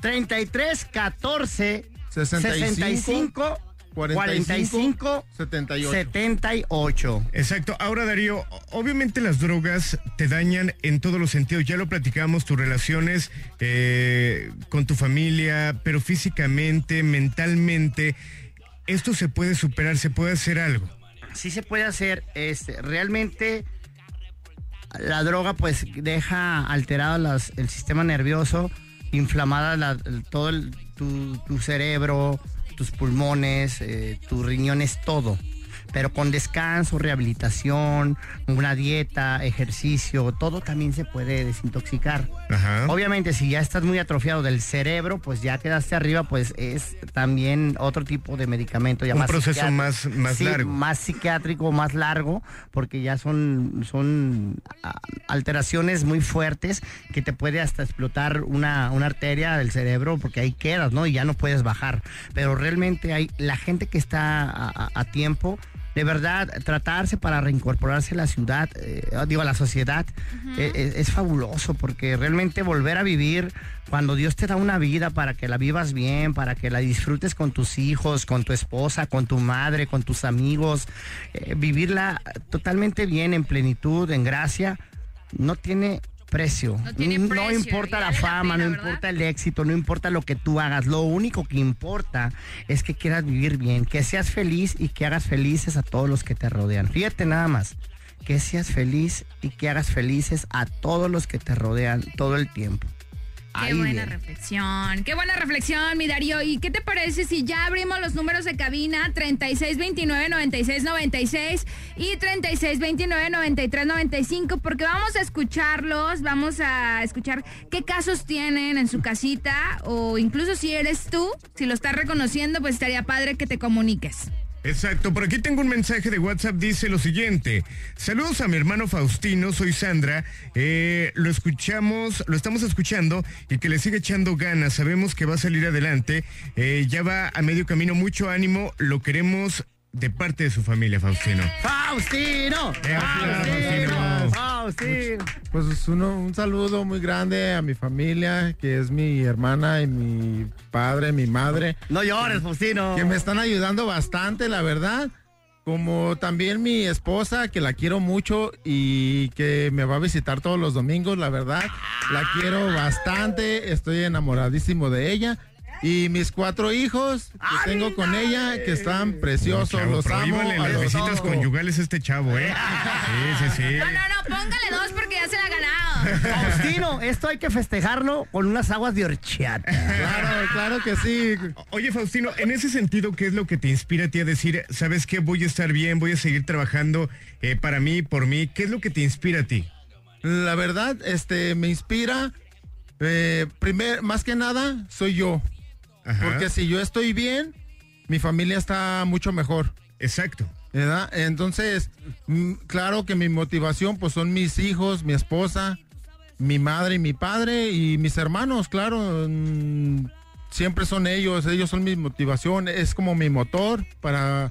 33 14 65, 65 45 78. 78. Exacto. Ahora, Darío, obviamente las drogas te dañan en todos los sentidos. Ya lo platicamos, tus relaciones eh, con tu familia, pero físicamente, mentalmente, esto se puede superar, se puede hacer algo. Sí se puede hacer. Este, realmente la droga pues deja alterado las- el sistema nervioso, inflamada la- todo el- tu, tu cerebro, tus pulmones, eh, tus riñones, todo. Pero con descanso, rehabilitación, una dieta, ejercicio, todo también se puede desintoxicar. Obviamente, si ya estás muy atrofiado del cerebro, pues ya quedaste arriba, pues es también otro tipo de medicamento. Ya Un más proceso más- más Sí, largo. Más psiquiátrico, más largo, porque ya son, son ah, alteraciones muy fuertes que te puede hasta explotar una, una arteria del cerebro, porque ahí quedas, ¿no? Y ya no puedes bajar. Pero realmente hay la gente que está a, a- a tiempo. De verdad, tratarse para reincorporarse a la ciudad, eh, digo, a la sociedad, eh, es, es fabuloso porque realmente volver a vivir cuando Dios te da una vida para que la vivas bien, para que la disfrutes con tus hijos, con tu esposa, con tu madre, con tus amigos, eh, vivirla totalmente bien, en plenitud, en gracia, no tiene precio. No, tiene precio, importa la fama, pena, no ¿verdad? importa el éxito, no importa lo que tú hagas. Lo único que importa es que quieras vivir bien, que seas feliz y que hagas felices a todos los que te rodean. Fíjate nada más, que seas feliz y que hagas felices a todos los que te rodean todo el tiempo. Qué buena reflexión, qué buena reflexión, mi Darío. ¿Y qué te parece si ya abrimos los números de cabina 3629-9696 y 3629-9395? Porque vamos a escucharlos, vamos a escuchar qué casos tienen en su casita o incluso si eres tú, si lo estás reconociendo, pues estaría padre que te comuniques. Exacto, por aquí tengo un mensaje de WhatsApp, dice lo siguiente. Saludos a mi hermano Faustino, soy Sandra. Eh, lo escuchamos, lo estamos escuchando y que le sigue echando ganas. Sabemos que va a salir adelante. Eh, ya va a medio camino, mucho ánimo. Lo queremos de parte de su familia, Faustino. ¡Faustino! Faustino! ¡Faustino! Pues uno, un saludo muy grande a mi familia, que es mi hermana y mi padre, mi madre. No llores, Faustino. Que me están ayudando bastante, la verdad. Como también mi esposa, que la quiero mucho y que me va a visitar todos los domingos, la verdad. La quiero bastante, estoy enamoradísimo de ella. Y mis cuatro hijos que tengo con ella, que están preciosos, Chavo, los amo. prohíbale a las los visitas amo. conyugales a este chavo, ¿eh? Sí, sí, sí. No, no, no, póngale dos porque ya se la ha ganado. Faustino, esto hay que festejarlo con unas aguas de horchata. Claro, claro que sí. Oye, Faustino, en ese sentido, ¿qué es lo que te inspira a ti a decir, sabes qué, voy a estar bien, voy a seguir trabajando eh, para mí, por mí? ¿Qué es lo que te inspira a ti? La verdad, este, me inspira, eh, primer, más que nada, soy yo. Ajá. Porque si yo estoy bien, mi familia está mucho mejor. Exacto. ¿verdad? Entonces, mm, claro que mi motivación, pues son mis hijos, mi esposa, mi madre y mi padre y mis hermanos, claro. mm, siempre son ellos, ellos son mi motivación, es como mi motor para,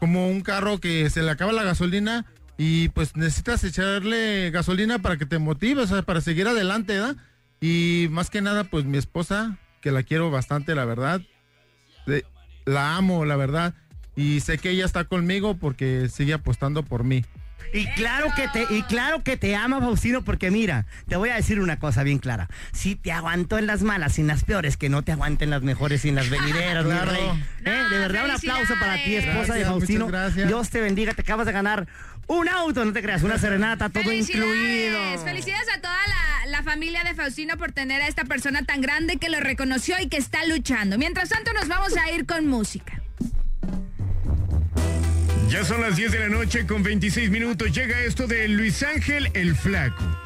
como un carro que se le acaba la gasolina y pues necesitas echarle gasolina para que te motive, o sea, para seguir adelante, ¿verdad? Y más que nada, pues mi esposa, que la quiero bastante, la verdad. La amo, la verdad. Y sé que ella está conmigo porque sigue apostando por mí. Y claro que te, y claro que te ama, Faustino, porque mira, te voy a decir una cosa bien clara. Si te aguantó en las malas y en las peores, que no te aguanten las mejores y en las venideras, mi rey. ¿Eh? De verdad, un aplauso para ti, esposa de Faustino. Dios te bendiga, te acabas de ganar un auto, no te creas, una serenata, todo incluido. Felicidades, felicidades a toda la, la familia de Faustino por tener a esta persona tan grande que lo reconoció y que está luchando. Mientras tanto, nos vamos a ir con música. Ya son las 10 de la noche con 26 minutos. Llega esto de Luis Ángel el Flaco.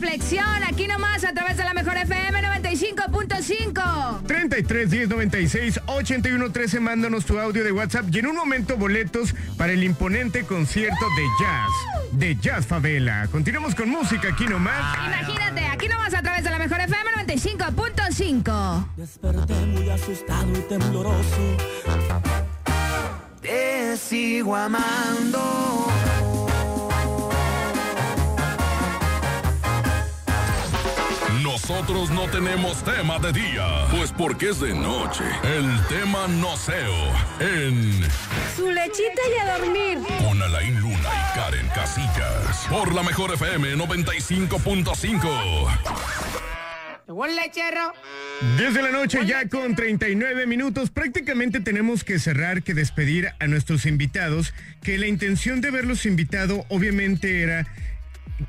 Reflexión, aquí nomás a través de la mejor FM 95.5. 33 10 96 81 13. Mándanos tu audio de WhatsApp y en un momento boletos para el imponente concierto de jazz. De Jazz Favela. Continuamos con música aquí nomás. Imagínate, aquí nomás a través de la mejor FM 95.5. Desperté muy asustado y tembloroso. te sigo amando. Nosotros no tenemos tema de día, pues porque es de noche. El tema noceo en Su lechita y a dormir. con Alain Luna y Karen Casillas. Por la mejor FM 95.5. Llegó el lechero. Desde la noche ya con 39 minutos, prácticamente tenemos que cerrar, que despedir a nuestros invitados, que la intención de haberlos invitado obviamente era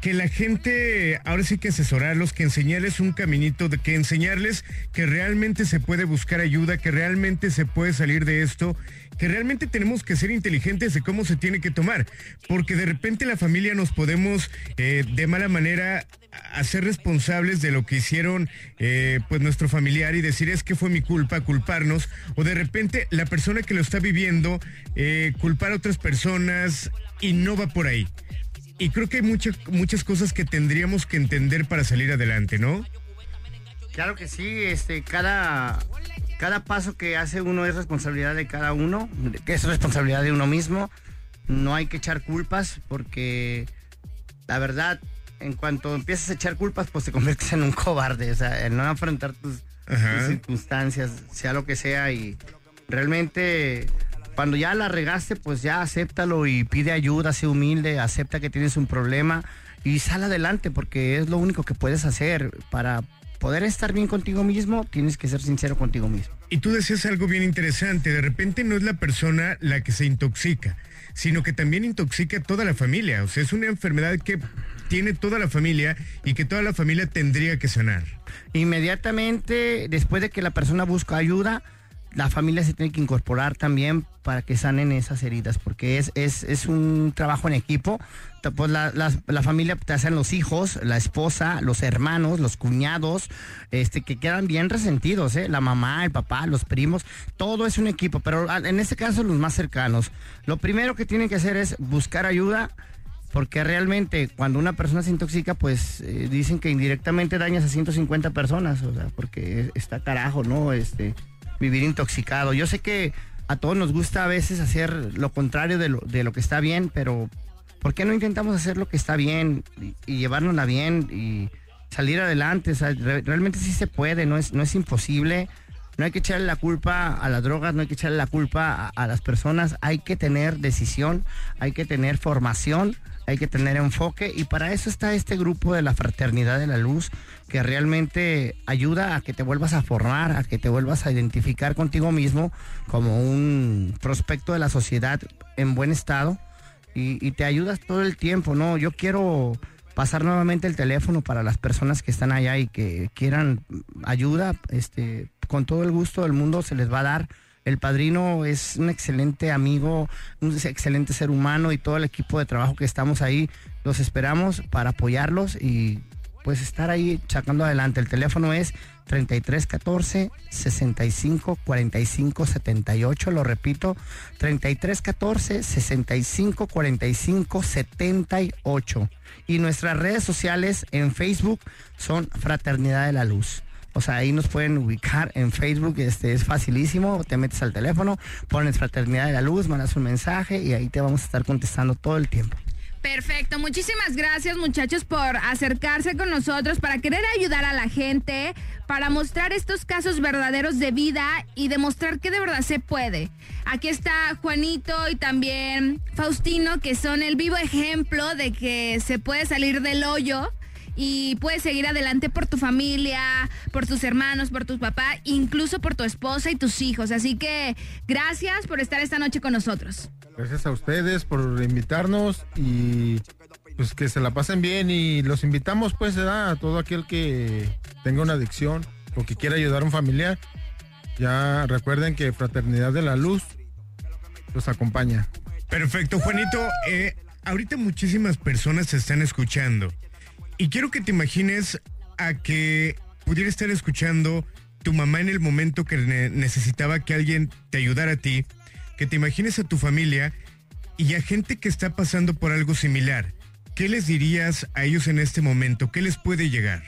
que la gente, ahora sí que asesorarlos, que enseñarles un caminito, de que enseñarles que realmente se puede buscar ayuda, que realmente se puede salir de esto, que realmente tenemos que ser inteligentes de cómo se tiene que tomar, porque de repente la familia nos podemos eh, de mala manera hacer responsables de lo que hicieron eh, pues nuestro familiar y decir es que fue mi culpa, culparnos, o de repente la persona que lo está viviendo eh, culpar a otras personas y no va por ahí. Y creo que hay muchas muchas cosas que tendríamos que entender para salir adelante, ¿no? Claro que sí, este, cada, cada paso que hace uno es responsabilidad de cada uno, que es responsabilidad de uno mismo. No hay que echar culpas porque la verdad, en cuanto empiezas a echar culpas, pues te *laughs* conviertes en un cobarde, o sea, el no enfrentar tus, tus circunstancias, sea lo que sea, y realmente cuando ya la regaste, pues ya acéptalo y pide ayuda, sé humilde, acepta que tienes un problema y sal adelante porque es lo único que puedes hacer para poder estar bien contigo mismo, tienes que ser sincero contigo mismo. Y tú decías algo bien interesante, de repente no es la persona la que se intoxica, sino que también intoxica a toda la familia, o sea, es una enfermedad que tiene toda la familia y que toda la familia tendría que sanar. Inmediatamente después de que la persona busca ayuda, la familia se tiene que incorporar también para que sanen esas heridas, porque es, es, es un trabajo en equipo. Pues la, la- la familia te hacen los hijos, la esposa, los hermanos, los cuñados, este, que quedan bien resentidos, ¿eh? la mamá, el papá, los primos, todo es un equipo, pero en este caso los más cercanos. Lo primero que tienen que hacer es buscar ayuda, porque realmente cuando una persona se intoxica, pues eh, dicen que indirectamente dañas a 150 personas, o sea, porque está carajo, ¿no? Este, vivir intoxicado. Yo sé que a todos nos gusta a veces hacer lo contrario de lo, de lo que está bien, pero ¿por qué no intentamos hacer lo que está bien y, y llevárnosla bien y salir adelante? Realmente sí se puede, no es, no es imposible. No hay que echarle la culpa a las drogas, no hay que echarle la culpa a, las personas. Hay que tener decisión, hay que tener formación, hay que tener enfoque y para eso está este grupo de la Fraternidad de la Luz que realmente ayuda a que te vuelvas a formar, a que te vuelvas a identificar contigo mismo como un prospecto de la sociedad en buen estado y te ayudas todo el tiempo, ¿no? Yo quiero pasar nuevamente el teléfono para las personas que están allá y que quieran ayuda, este, con todo el gusto del mundo se les va a dar. El padrino es un excelente amigo, un excelente ser humano y todo el equipo de trabajo que estamos ahí, los esperamos para apoyarlos y pues estar ahí sacando adelante. El teléfono es 3314 65 45 78, lo repito, 3314 65 45 78. Y nuestras redes sociales en Facebook son Fraternidad de la Luz. O sea, ahí nos pueden ubicar en Facebook, este es facilísimo, te metes al teléfono, pones Fraternidad de la Luz, mandas un mensaje y ahí te vamos a estar contestando todo el tiempo. Perfecto, muchísimas gracias muchachos por acercarse con nosotros, para querer ayudar a la gente, para mostrar estos casos verdaderos de vida y demostrar que de verdad se puede. Aquí está Juanito y también Faustino, que son el vivo ejemplo de que se puede salir del hoyo y puedes seguir adelante por tu familia, por tus hermanos, por tus papás, incluso por tu esposa y tus hijos. Así que gracias por estar esta noche con nosotros. Gracias a ustedes por invitarnos y pues que se la pasen bien y los invitamos pues a todo aquel que tenga una adicción o que quiera ayudar a un familiar. Ya recuerden que Fraternidad de la Luz los acompaña. Perfecto, Juanito. eh, ahorita muchísimas personas se están escuchando. Y quiero que te imagines a que pudiera estar escuchando tu mamá en el momento que ne- necesitaba que alguien te ayudara a ti, que te imagines a tu familia y a gente que está pasando por algo similar. ¿Qué les dirías a ellos en este momento? ¿Qué les puede llegar?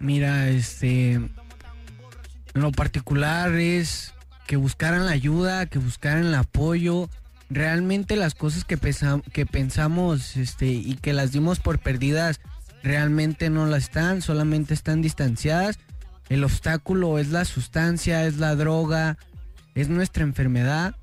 Mira, este. Lo particular es que buscaran la ayuda, que buscaran el apoyo. Realmente las cosas que, pesa- que pensamos este, y que las dimos por perdidas realmente no las están, solamente están distanciadas. El obstáculo es la sustancia, es la droga, es nuestra enfermedad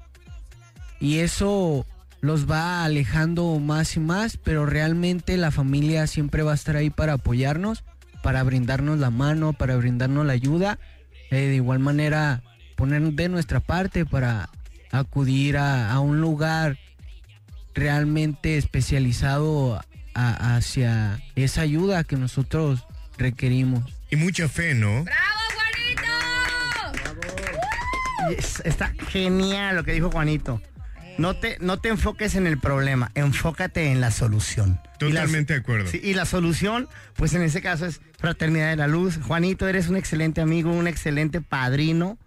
y eso los va alejando más y más, pero realmente la familia siempre va a estar ahí para apoyarnos, para brindarnos la mano, para brindarnos la ayuda, eh, de igual manera poner de nuestra parte para acudir a, a un lugar realmente especializado a- hacia esa ayuda que nosotros requerimos. Y mucha fe, ¿no? Y es- Está genial lo que dijo Juanito. No te, no te enfoques en el problema, enfócate en la solución. La- Totalmente de acuerdo. Sí, y la solución, pues en ese caso es Fraternidad de la Luz. Juanito, eres un excelente amigo, un excelente padrino.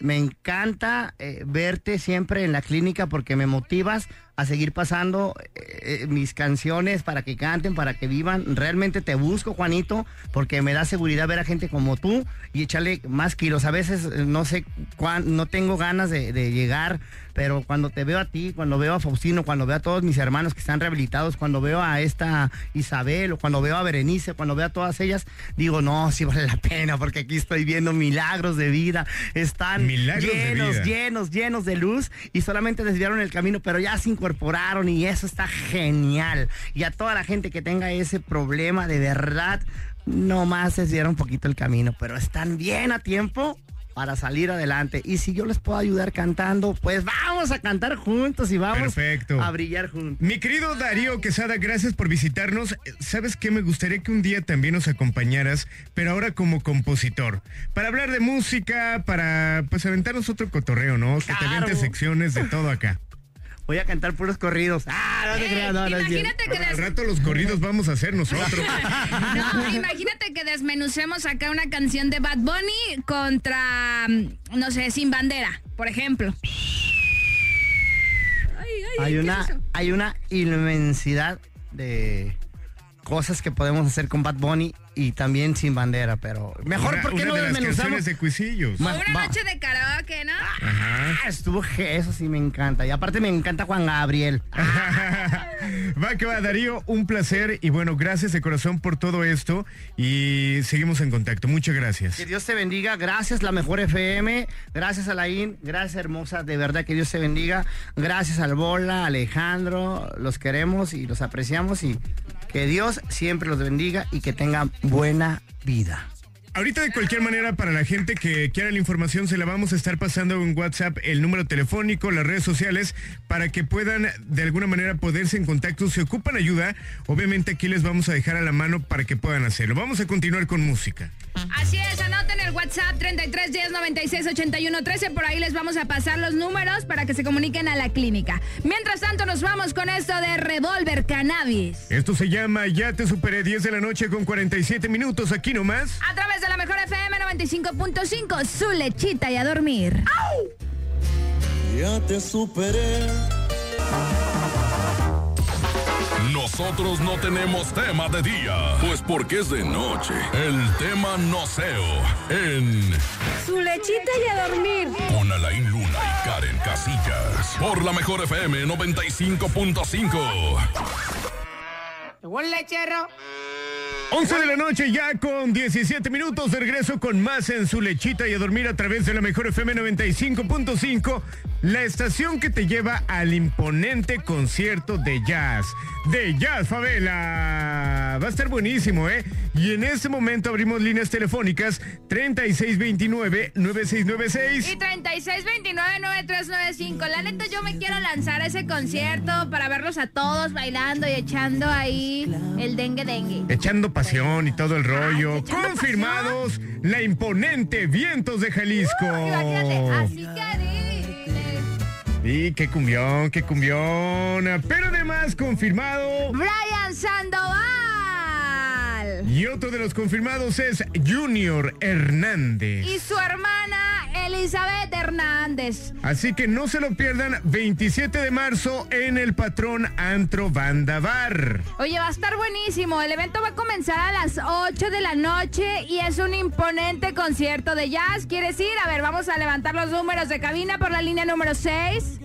Me encanta eh, verte siempre en la clínica porque me motivas a seguir pasando eh, eh, mis canciones para que canten, para que vivan. Realmente te busco, Juanito, porque me da seguridad ver a gente como tú y echarle más kilos. A veces eh, no sé cuán, no tengo ganas de, de llegar, pero cuando te veo a ti, cuando veo a Faustino, cuando veo a todos mis hermanos que están rehabilitados, cuando veo a esta Isabel o cuando veo a Berenice, cuando veo a todas ellas, digo, no, sí vale la pena porque aquí estoy viendo milagros de vida. Están Milagros de llenos, vida. llenos, llenos de luz y solamente desviaron el camino, pero ya se incorporaron y eso está genial. Y a toda la gente que tenga ese problema, de verdad, no más desviaron un poquito el camino, pero están bien a tiempo para salir adelante. Y si yo les puedo ayudar cantando, pues vamos a cantar juntos y vamos Perfecto. a brillar juntos. Mi querido Darío Quesada, gracias por visitarnos. ¿Sabes qué? Me gustaría que un día también nos acompañaras, pero ahora como compositor. Para hablar de música, para pues aventarnos otro cotorreo, ¿no? Que te Claro. avientes secciones de todo acá. Voy a cantar puros corridos. Ah, no te Eh, creas, no, no es cierto. imagínate que Al des- rato los corridos vamos a hacer nosotros. *laughs* No, imagínate que desmenucemos acá una canción de Bad Bunny contra, mm, no sé, Sin Bandera, por ejemplo. Ay, ay, Hay ¿qué una, es eso? hay una inmensidad de cosas que podemos hacer con Bad Bunny y también sin bandera, pero mejor Una- porque una no de desmenuzamos. de Cuisillos. Una va- noche de karaoke, ¿no? Ajá. Ah, estuvo eso sí me encanta. Y aparte me encanta Juan Gabriel. *laughs* Va que va, Darío, un placer y bueno, gracias de corazón por todo esto y seguimos en contacto. Muchas gracias. Que Dios te bendiga. Gracias, la mejor FM. Gracias, Alain. Gracias, hermosa. De verdad, que Dios te bendiga. Gracias, al Bola, Alejandro. Los queremos y los apreciamos. Y que Dios siempre los bendiga y que tengan buena vida. Ahorita de cualquier manera, para la gente que quiera la información, se la vamos a estar pasando en WhatsApp, el número telefónico, las redes sociales, para que puedan de alguna manera ponerse en contacto. Si ocupan ayuda, obviamente aquí les vamos a dejar a la mano para que puedan hacerlo. Vamos a continuar con música. Así es, anoten el WhatsApp 33 10 96 81 13. Por ahí les vamos a pasar los números para que se comuniquen a la clínica. Mientras tanto, nos vamos con esto de Revolver Cannabis. Esto se llama Ya te superé 10 de la noche con 47 minutos aquí nomás. A través de la mejor FM 95.5, su lechita y a dormir. Ya te superé. Nosotros no tenemos tema de día, pues porque es de noche. El tema noceo en Su lechita y a dormir. con Alain Luna y Karen Casillas. Por la mejor FM 95.5. Llegó el lechero. 11 de la noche ya con 17 minutos de regreso con más en su lechita y a dormir a través de la mejor FM 95.5, la estación que te lleva al imponente concierto de jazz, de Jazz Favela. Va a estar buenísimo, ¿eh? Y en este momento abrimos líneas telefónicas 3629-9696. Y 3629-9395. La neta, yo me quiero lanzar a ese concierto para verlos a todos bailando y echando ahí el dengue dengue. Echando pasión y todo el rollo. Confirmados la imponente Vientos de Jalisco. Imagínate, así que Y qué cumbión, qué cumbión. Pero además confirmado. Brian Sandoval. Y otro de los confirmados es Junior Hernández. Y su hermana Elizabeth Hernández. Así que no se lo pierdan, 27 de marzo en el patrón Antro Banda Bar. Oye, va a estar buenísimo. El evento va a comenzar a las 8 de la noche y es un imponente concierto de jazz. ¿Quieres ir? A ver, vamos a levantar los números de cabina por la línea número 6.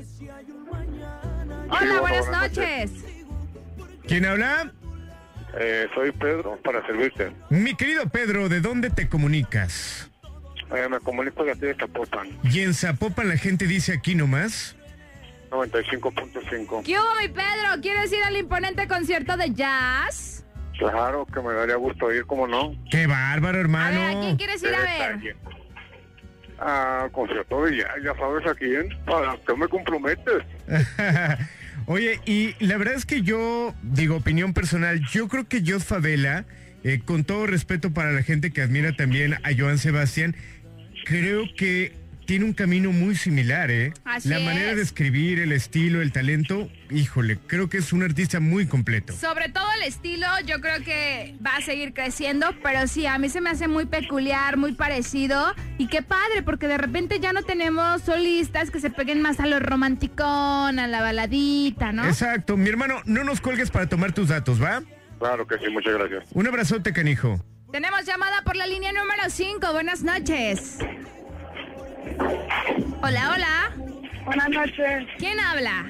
Hola, buenas noches. ¿Quién habla? Eh, soy Pedro, para servirte. Mi querido Pedro, ¿de dónde te comunicas? Eh, me comunico de aquí de Zapopan, Y en Zapopan la gente dice aquí nomás. 95.5. ¿Qué hubo, mi Pedro? ¿Quieres ir al imponente concierto de jazz? Claro que me daría gusto ir, ¿cómo no? ¡Qué bárbaro, A hermano! ver, ¿a quién quieres ir a ver? Ah, concierto de ya, ya sabes a quién. ¿Para qué me comprometes? *laughs* Oye, y la verdad es que yo, digo, opinión personal, yo creo que Jos Favela, eh, con todo respeto para la gente que admira también a Joan Sebastián, creo que tiene un camino muy similar, ¿eh? Así la manera es. de escribir, el estilo, el talento, híjole, creo que es un artista muy completo. Sobre todo el estilo, yo creo que va a seguir creciendo, pero sí, a mí se me hace muy peculiar, muy parecido. Y qué padre, porque de repente ya no tenemos solistas que se peguen más a lo romanticón, a la baladita, ¿no? Exacto, mi hermano, no nos cuelgues para tomar tus datos, ¿va? Claro que sí, muchas gracias. Un abrazote, canijo. Tenemos llamada por la línea número 5. Buenas noches. Hola, hola. Buenas noches. ¿Quién habla?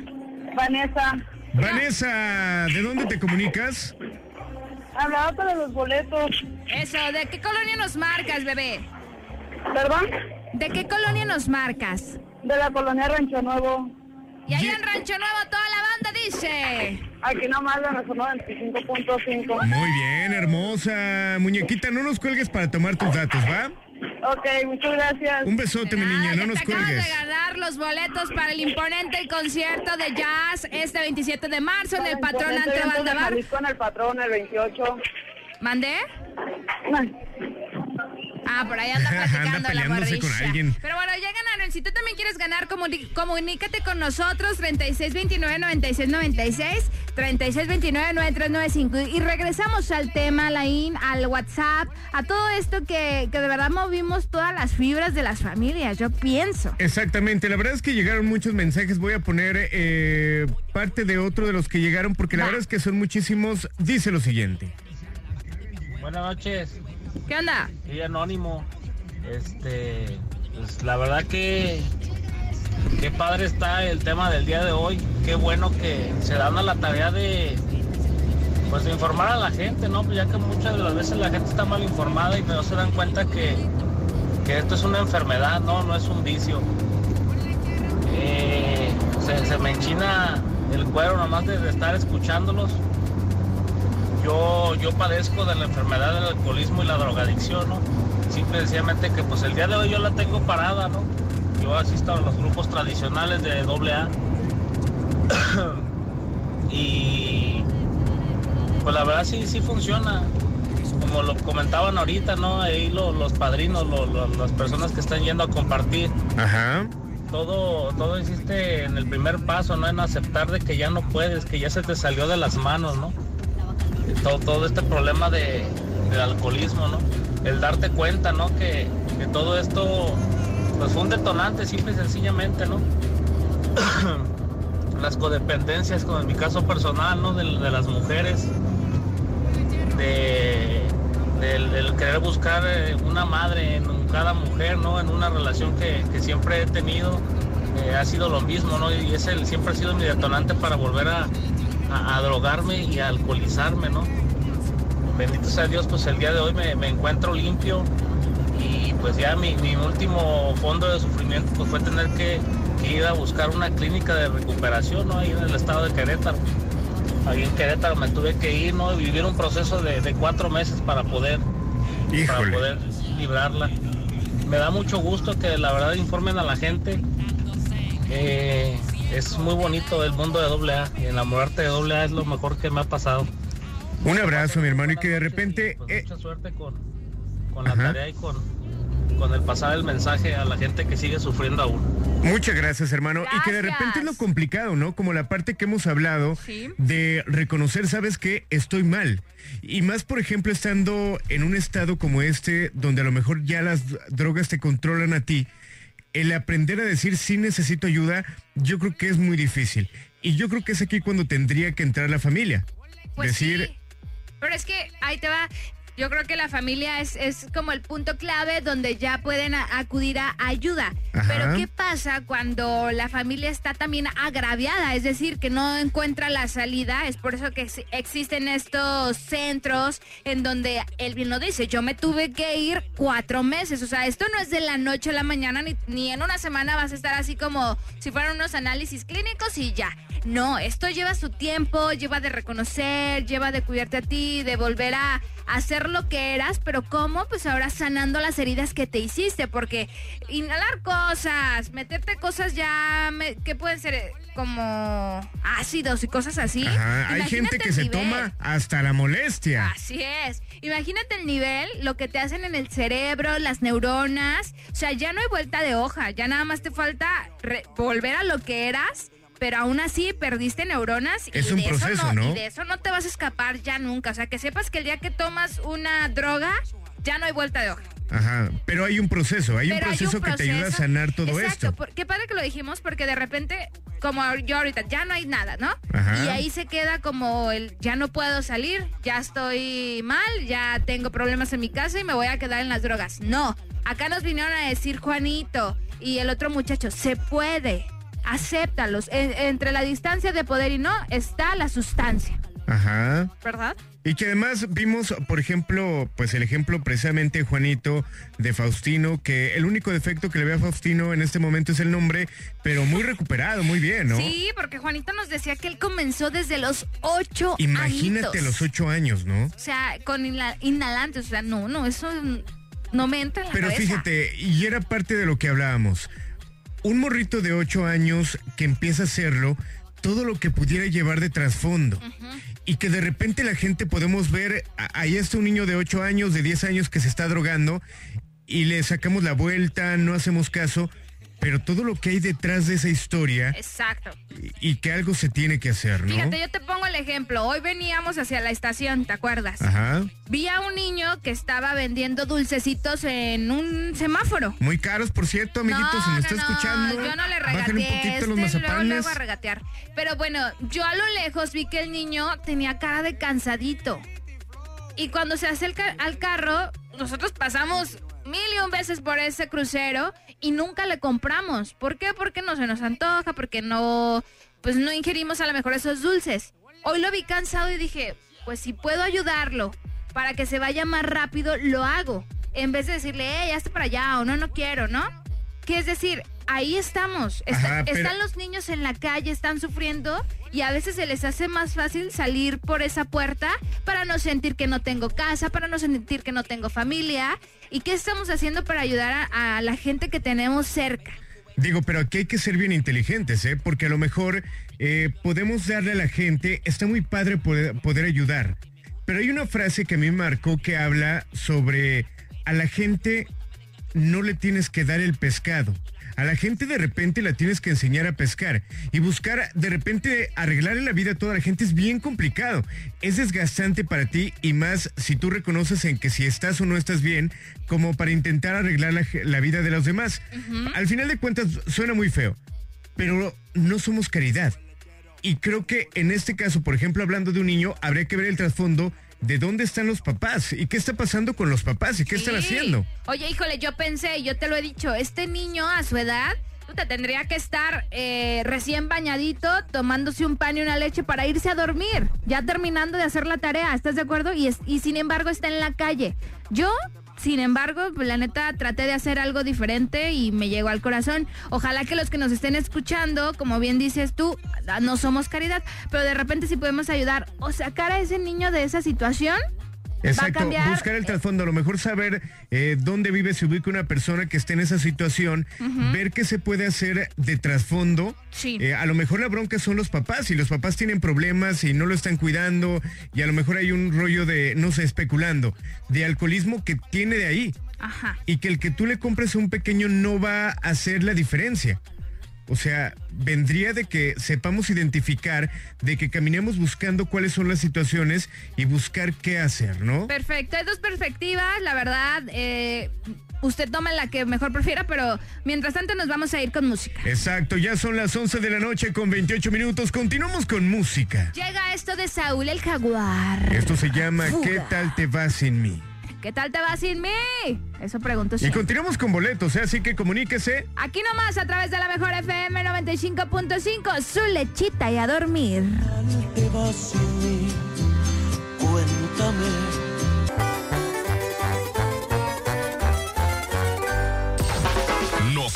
Vanessa. Vanessa, ¿de dónde te comunicas? Hablaba para los boletos. Eso, ¿de qué colonia nos marcas, bebé? ¿Perdón? ¿De qué colonia nos marcas? De la colonia Rancho Nuevo. Y ahí en Rancho Nuevo toda la banda dice. Aquí nomás la razón 95.5. Muy bien, hermosa. Muñequita, no nos cuelgues para tomar tus datos, ¿va? Ok, muchas gracias. Un besote, mi niña, no nos Te acabas cuelgues. de ganar los boletos para el imponente concierto de jazz este 27 de marzo en el Patrón Ante en el patrón el 28. ¿Mandé? Ah, por ahí anda *laughs* platicando Anda la con alguien. Pero bueno, ya ganaron. Si tú también quieres ganar, comunícate con nosotros 3629-9696, 3629-9395. Y regresamos al tema, Laín, al WhatsApp, a todo esto que, que de verdad movimos todas las fibras de las familias, yo pienso. Exactamente, la verdad es que llegaron muchos mensajes. Voy a poner eh, parte de otro de los que llegaron porque la verdad es que son muchísimos. Dice lo siguiente. Buenas noches. ¿Qué onda? Soy anónimo. Este, pues la verdad que qué padre está el tema del día de hoy. Qué bueno que se dan a la tarea de pues informar a la gente, ¿no? Pues ya que muchas de las veces la gente está mal informada y no se dan cuenta que, que esto es una enfermedad, no, no es un vicio. Eh, se, me enchina el cuero nomás de estar escuchándolos. Yo, yo padezco de la enfermedad del alcoholismo y la drogadicción, ¿no? Simple y sencillamente que pues el día de hoy yo la tengo parada, ¿no? Yo asisto a los grupos tradicionales de AA. *coughs* y pues la verdad sí, sí funciona. Como lo comentaban ahorita, ¿no? Ahí lo- los padrinos, lo- lo- las personas que están yendo a compartir. Ajá. Todo, todo existe en el primer paso, ¿no? En aceptar de que ya no puedes, que ya se te salió de las manos, ¿no? Todo, todo este problema de, del alcoholismo, ¿no? El darte cuenta, ¿no? Que, que todo esto pues fue un detonante simple y sencillamente, ¿no? *coughs* las codependencias, como en mi caso personal, ¿no? De, las mujeres, de, querer buscar eh, una madre en cada mujer, ¿no? En una relación que, que siempre he tenido, eh, ha sido lo mismo, ¿no? Y ese siempre ha sido mi detonante para volver a, a- a drogarme y a alcoholizarme, ¿no? Bendito sea Dios, pues el día de hoy me, me encuentro limpio y pues ya mi, mi último fondo de sufrimiento pues fue tener que, que ir a buscar una clínica de recuperación, ¿no? Ahí en el estado de Querétaro. Ahí en Querétaro me tuve que ir, ¿no? Y vivir un proceso de, de cuatro meses para poder, para poder librarla. Me da mucho gusto que la verdad informen a la gente. Eh, es muy bonito el mundo de AA y enamorarte de AA es lo mejor que me ha pasado. Un abrazo, mi hermano, y que de repente... Pues eh, mucha suerte con, con la Ajá. tarea y con, con el pasar el mensaje a la gente que sigue sufriendo aún. Muchas gracias, hermano. Y que de repente es lo complicado, ¿no? Como la parte que hemos hablado Sí. de reconocer, ¿sabes qué? Estoy mal. Y más, por ejemplo, estando en un estado como este, donde a lo mejor ya las drogas te controlan a ti. El aprender a decir sí necesito ayuda, yo creo que es muy difícil. Y yo creo que es aquí cuando tendría que entrar la familia. Pues decir, sí. Pero es que ahí te va. Yo creo que la familia es, es como el punto clave donde ya pueden a- acudir a ayuda. Ajá. Pero ¿qué pasa cuando la familia está también agraviada? Es decir, que no encuentra la salida. Es por eso que ex- existen estos centros en donde él bien lo dice. Yo me tuve que ir cuatro meses. O sea, esto no es de la noche a la mañana ni, ni en una semana vas a estar así como si fueran unos análisis clínicos y ya. No, esto lleva su tiempo, lleva de reconocer, lleva de cuidarte a ti, de volver a hacer lo que eras, pero ¿cómo? Pues ahora sanando las heridas que te hiciste, porque inhalar cosas, meterte cosas ya me- que pueden ser eh, como ácidos y cosas así. Ajá, hay gente que se toma hasta la molestia. Así es. Imagínate el nivel, lo que te hacen en el cerebro, las neuronas. O sea, ya no hay vuelta de hoja. Ya nada más te falta volver a lo que eras. Pero aún así perdiste neuronas. Es y un de eso proceso, ¿no? Y de eso no te vas a escapar ya nunca. O sea, que sepas que el día que tomas una droga, ya no hay vuelta de hoja. Ajá, pero hay un proceso, hay un proceso que te ayuda a sanar todo Exacto, esto. por- qué padre que lo dijimos porque de repente, como yo ahorita, ya no hay nada, ¿no? Ajá. Y ahí se queda como el, ya no puedo salir, ya estoy mal, ya tengo problemas en mi casa y me voy a quedar en las drogas. No, acá nos vinieron a decir Juanito y el otro muchacho, se puede, acéptalos. En- entre la distancia de poder y no está la sustancia, Ajá. ¿verdad? Y que además vimos, por ejemplo, pues el ejemplo precisamente, Juanito, de Faustino, que el único defecto que le ve a Faustino en este momento es el nombre, pero muy recuperado, muy bien, ¿no? Sí, porque Juanito nos decía que él comenzó desde los ocho Imagínate añitos. los ocho años, ¿no? O sea, con inhalantes, o sea, no, no, eso no me entra en la Pero cabeza. fíjate, y era parte de lo que hablábamos. Un morrito de ocho años que empieza a hacerlo, todo lo que pudiera llevar de trasfondo. Y que de repente la gente podemos ver, ahí está un niño de ocho años, de 10 años que se está drogando y le sacamos la vuelta, no hacemos caso, pero todo lo que hay detrás de esa historia Exacto. y, y que algo se tiene que hacer, ¿no? Fíjate, yo te pongo el ejemplo. Hoy veníamos hacia la estación, ¿te acuerdas? Ajá. Vi a un niño que estaba vendiendo dulcecitos en un semáforo. Muy caros, por cierto, amiguitos, si me está escuchando. yo no le regateé un poquito este, los luego, mazapanes. luego a regatear. Pero bueno, yo a lo lejos vi que el niño tenía cara de cansadito. Y cuando se acerca al carro, nosotros pasamos mil y un veces por ese crucero y nunca le compramos. ¿Por qué? Porque no se nos antoja, porque no, pues no ingerimos a lo mejor esos dulces. Hoy lo vi cansado y dije, pues si puedo ayudarlo para que se vaya más rápido, lo hago. En vez de decirle, ya está para allá o no, no quiero, ¿no? Que es decir, ahí estamos. Está- Ajá, pero- Están los niños en la calle, están sufriendo y a veces se les hace más fácil salir por esa puerta para no sentir que no tengo casa, para no sentir que no tengo familia. ¿Y qué estamos haciendo para ayudar a, a la gente que tenemos cerca? Digo, pero aquí hay que ser bien inteligentes, ¿eh? Porque a lo mejor eh, podemos darle a la gente, está muy padre poder, poder ayudar, pero hay una frase que a mí me marcó que habla sobre a la gente no le tienes que dar el pescado. A la gente de repente la tienes que enseñar a pescar y buscar de repente arreglarle la vida a toda la gente es bien complicado. Es desgastante para ti y más si tú reconoces en que si estás o no estás bien como para intentar arreglar la, la vida de los demás. Al final de cuentas suena muy feo, pero no somos caridad. Y creo que en este caso, por ejemplo, hablando de un niño, habría que ver el trasfondo de dónde están los papás y qué está pasando con los papás y qué están haciendo. Oye, híjole, yo pensé, yo te lo he dicho, este niño a su edad te tendría que estar eh, recién bañadito, tomándose un pan y una leche para irse a dormir, ya terminando de hacer la tarea, ¿estás de acuerdo? Y, es- y sin embargo está en la calle. Yo, sin embargo, pues, la neta traté de hacer algo diferente y me llegó al corazón. Ojalá que los que nos estén escuchando, como bien dices tú, no somos caridad, pero de repente si podemos ayudar o sacar a ese niño de esa situación. Exacto, buscar el trasfondo, a lo mejor saber eh, dónde vive, se ubica una persona que esté en esa situación, ver qué se puede hacer de trasfondo. Sí. Eh, a lo mejor la bronca son los papás y los papás tienen problemas y no lo están cuidando y a lo mejor hay un rollo de, no sé, especulando, de alcoholismo que tiene de ahí Ajá. y que el que tú le compres a un pequeño no va a hacer la diferencia. O sea, vendría de que sepamos identificar, de que caminemos buscando cuáles son las situaciones y buscar qué hacer, ¿no? Perfecto, hay dos perspectivas, la verdad. eh, usted toma la que mejor prefiera, pero mientras tanto nos vamos a ir con música. Exacto, ya son las 11 de la noche con 28 minutos. Continuamos con música. Llega esto de Saúl el Jaguar. Esto se llama Fuga. ¿Qué tal te va sin mí? ¿Qué tal te va sin mí? Eso pregunto Y siempre. continuamos con boletos, ¿eh? así que comuníquese. Aquí nomás a través de la mejor FM 95.5, su lechita y a dormir. te vas sin mí? Cuéntame.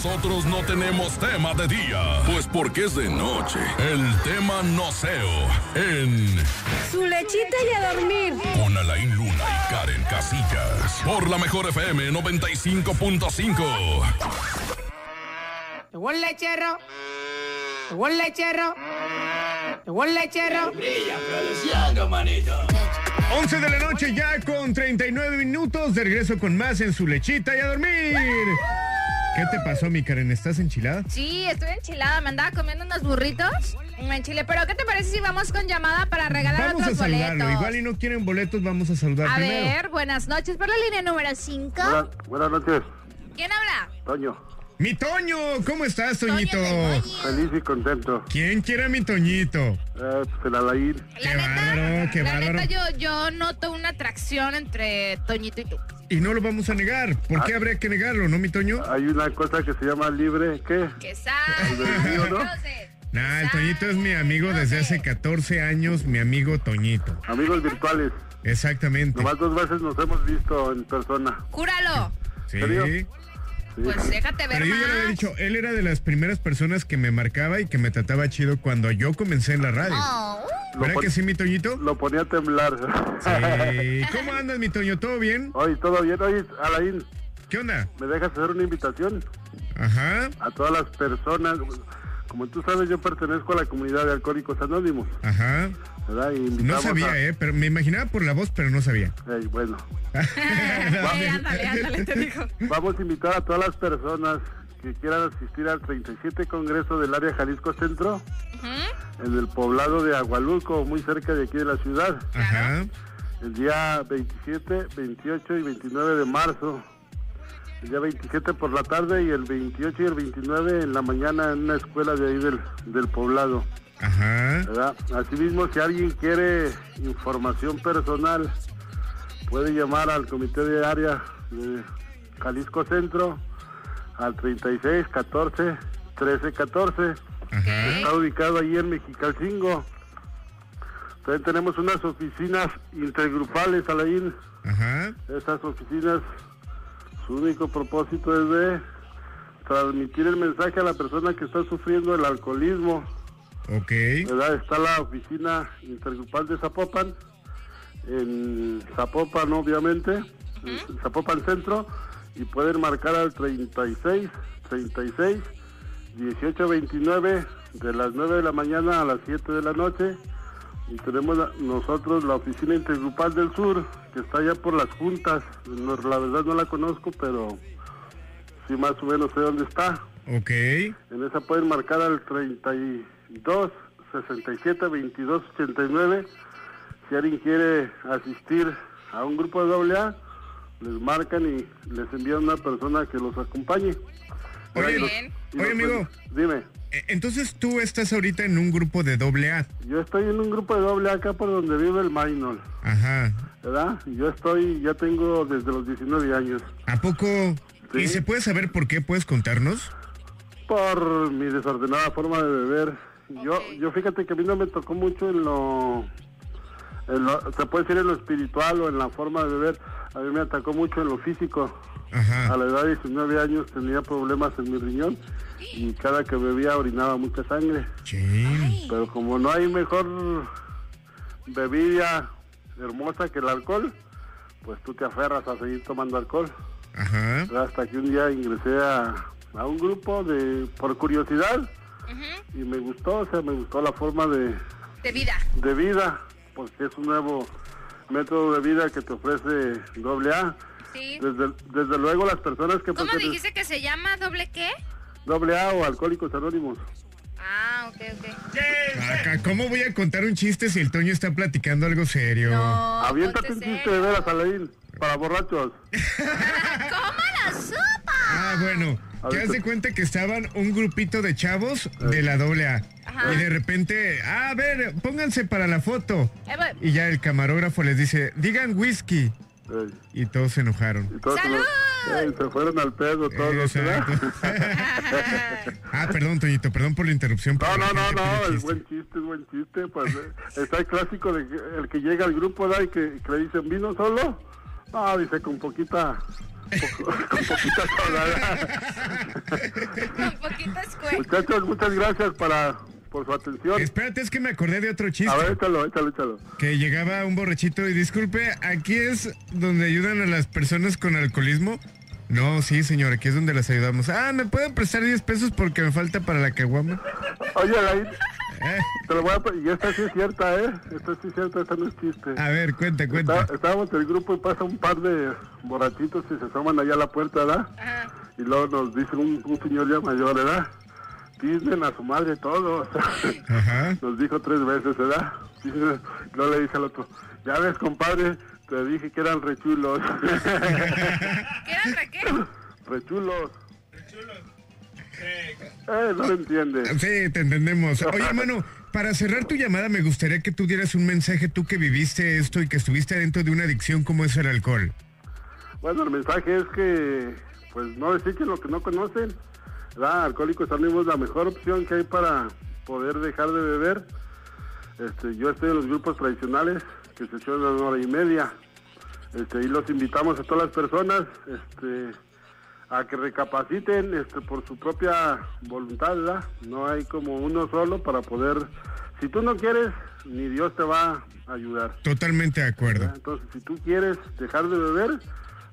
Nosotros no tenemos tema de día, pues porque es de noche. El tema noceo en Su lechita y a dormir. con Alain Luna y Karen Casillas. Por la mejor FM 95.5. Llegó el lechero. Llegó el lechero. Llegó el lechero. Brilla produciendo, manito. 11 de la noche ya con 39 minutos. De regreso con más en su lechita y a dormir. ¿Qué te pasó, mi Karen? ¿Estás enchilada? Sí, estoy enchilada, me andaba comiendo unos burritos. Me enchilé, pero ¿qué te parece si vamos con llamada para regalar Vamos a otros saludarlo. boletos? Igual y no quieren boletos, vamos a saludar A primero. ver, buenas noches, por la línea número 5. Buenas noches, ¿Quién habla? Toño. Mi Toño, ¿cómo estás, Toñito? Feliz y contento. ¿Quién quiere a mi Toñito? Eh, pues el Alain. Qué bárbaro, qué La bárbaro. neta, yo, yo noto una atracción entre Toñito y tú. Y no lo vamos a negar. ¿Por qué habría que negarlo, no, mi Toño? Hay una cosa que se llama libre, ¿qué? ¿Qué El del río, ¿no? Nah, el Toñito es mi amigo desde hace 14 años, mi amigo Toñito. Amigos virtuales. Exactamente. Nomás dos veces nos hemos visto en persona. Júralo. Sí. Pues déjate ver Pero yo ya le había más. dicho, él era de las primeras personas que me marcaba y que me trataba chido cuando yo comencé en la radio. Oh. ¿Verdad que sí, mi Toñito? Lo ponía a temblar. Sí. *laughs* ¿Cómo andas, mi Toño? ¿Todo bien? Oye, todo bien. Oye, Alain. ¿Qué onda? ¿Me dejas hacer una invitación? Ajá. A todas las personas. Como tú sabes, yo pertenezco a la comunidad de Alcohólicos Anónimos. Ajá. ¿Verdad? Y No sabía, a- ¿eh? Pero me imaginaba por la voz, pero no sabía. Bueno. *laughs* Ándale, ándale, te digo. Vamos a invitar a todas las personas que quieran asistir al 37 Congreso del Área Jalisco Centro, en el poblado de Agualulco, muy cerca de aquí de la ciudad. Ajá. El día 27, 28 y 29 de marzo. El día 27 por la tarde y el 28 y el 29 en la mañana en una escuela de ahí del, del poblado. Ajá. ¿verdad? Asimismo, si alguien quiere información personal, puede llamar al comité de área de Jalisco Centro al 36 14 13 14. Está ubicado ahí en Mexicalcingo. También tenemos unas oficinas intergrupales, Alain. Ajá. Esas oficinas, su único propósito es de transmitir el mensaje a la persona que está sufriendo el alcoholismo. Ok. ¿verdad? Está la oficina intergrupal de Zapopan, en Zapopan obviamente, en Zapopan Centro, y pueden marcar al 36, 36, 18, 29, de las 9 de la mañana a las 7 de la noche. Y tenemos nosotros la oficina intergrupal del sur, que está allá por las juntas. No, la verdad no la conozco, pero sí más o menos sé dónde está. Ok. En esa pueden marcar al 32 67 22 89. Si alguien quiere asistir a un grupo de doble A, les marcan y les envían una persona que los acompañe. Oye, los- Oye, los- amigo. Dime, Entonces tú estás ahorita en un grupo de doble A. yo estoy en un grupo de doble A acá por donde vive el Maynol, Ajá. ¿verdad? Y Yo estoy, ya tengo desde los 19 años. ¿A poco? ¿Y se puede saber por qué? ¿Puedes contarnos? por mi desordenada forma de beber. Yo, yo fíjate que a mí no me tocó mucho en lo, en lo- se puede decir en lo espiritual o en la forma de beber. A mí me atacó mucho en lo físico. A la edad de 19 años tenía problemas en mi riñón y cada que bebía orinaba mucha sangre. Pero como no hay mejor bebida hermosa que el alcohol, pues tú te aferras a seguir tomando alcohol. Ajá. Hasta que un día ingresé a, a un grupo de por curiosidad y me gustó, o sea, me gustó la forma de, De vida. de vida, porque es un nuevo método de vida que te ofrece doble A. Sí. Desde, desde luego las personas que ¿Cómo dijiste que se llama doble qué? doble A o alcohólicos anónimos. Ah, ok, ok. Acá, ¿Cómo voy a contar un chiste si el Toño está platicando algo serio? Aviéntate un chiste de veras, Alain, para borrachos. *laughs* ¿Cómo la bueno, que haz de cuenta que estaban un grupito de chavos de la doble A. Ajá. Y de repente, "Ah, a ver, pónganse para la foto. Eh. Y ya el camarógrafo les dice, digan whisky. Ey. Y todos se enojaron. Todos se lo- Ey, se fueron al pedo todos, ¿verdad? *laughs* Ah, perdón, Toñito, perdón por la interrupción. No, no, no, no, es buen chiste, es buen chiste. Pues, eh, está el clásico de que el que llega al grupo, ¿verdad? Y que, que le dicen, ¿vino solo? No, dice, con poquita... poco- *laughs* con poquita soda, ¿verdad? Con poquitas cue- Muchachos, muchas gracias para, por su atención. Espérate, es que me acordé de otro chiste. A ver, échalo, échalo, échalo. Que llegaba un borrachito y disculpe, ¿aquí es donde ayudan a las personas con alcoholismo? No, sí, señor, aquí es donde las ayudamos. Ah, ¿me pueden prestar 10 pesos porque me falta para la caguama? Oye, Alain, te lo voy a... Y esta sí es cierta, ¿eh? Esta sí es cierta, esta no es chiste. A ver, cuenta, cuenta. Está- estábamos en el grupo y pasa un par de borrachitos y se asoman allá a la puerta, ¿verdad? Y luego nos dice un, un señor ya mayor, ¿verdad? Piden a su madre todos. *laughs* Nos dijo tres veces, ¿verdad? *laughs* Luego le dice al otro, ya ves, compadre, te dije que eran rechulos. *laughs* ¿Qué eran re qué? rechulos. Eh, no lo entiende. Sí, te entendemos. Oye, hermano, para cerrar tu llamada me gustaría que tú dieras un mensaje, tú que viviste esto y que estuviste dentro de una adicción como es el alcohol. Bueno, el mensaje es que, pues no desechen lo que no conocen. ¿Verdad? Alcohólicos Anónimos es la mejor opción que hay para poder dejar de beber. Este, yo estoy en los grupos tradicionales que se echan una hora y media. Este, y los invitamos a todas las personas este, a que recapaciten este, por su propia voluntad, ¿verdad? No hay como uno solo para poder... Si tú no quieres, ni Dios te va a ayudar. Totalmente de acuerdo. Entonces, si tú quieres dejar de beber,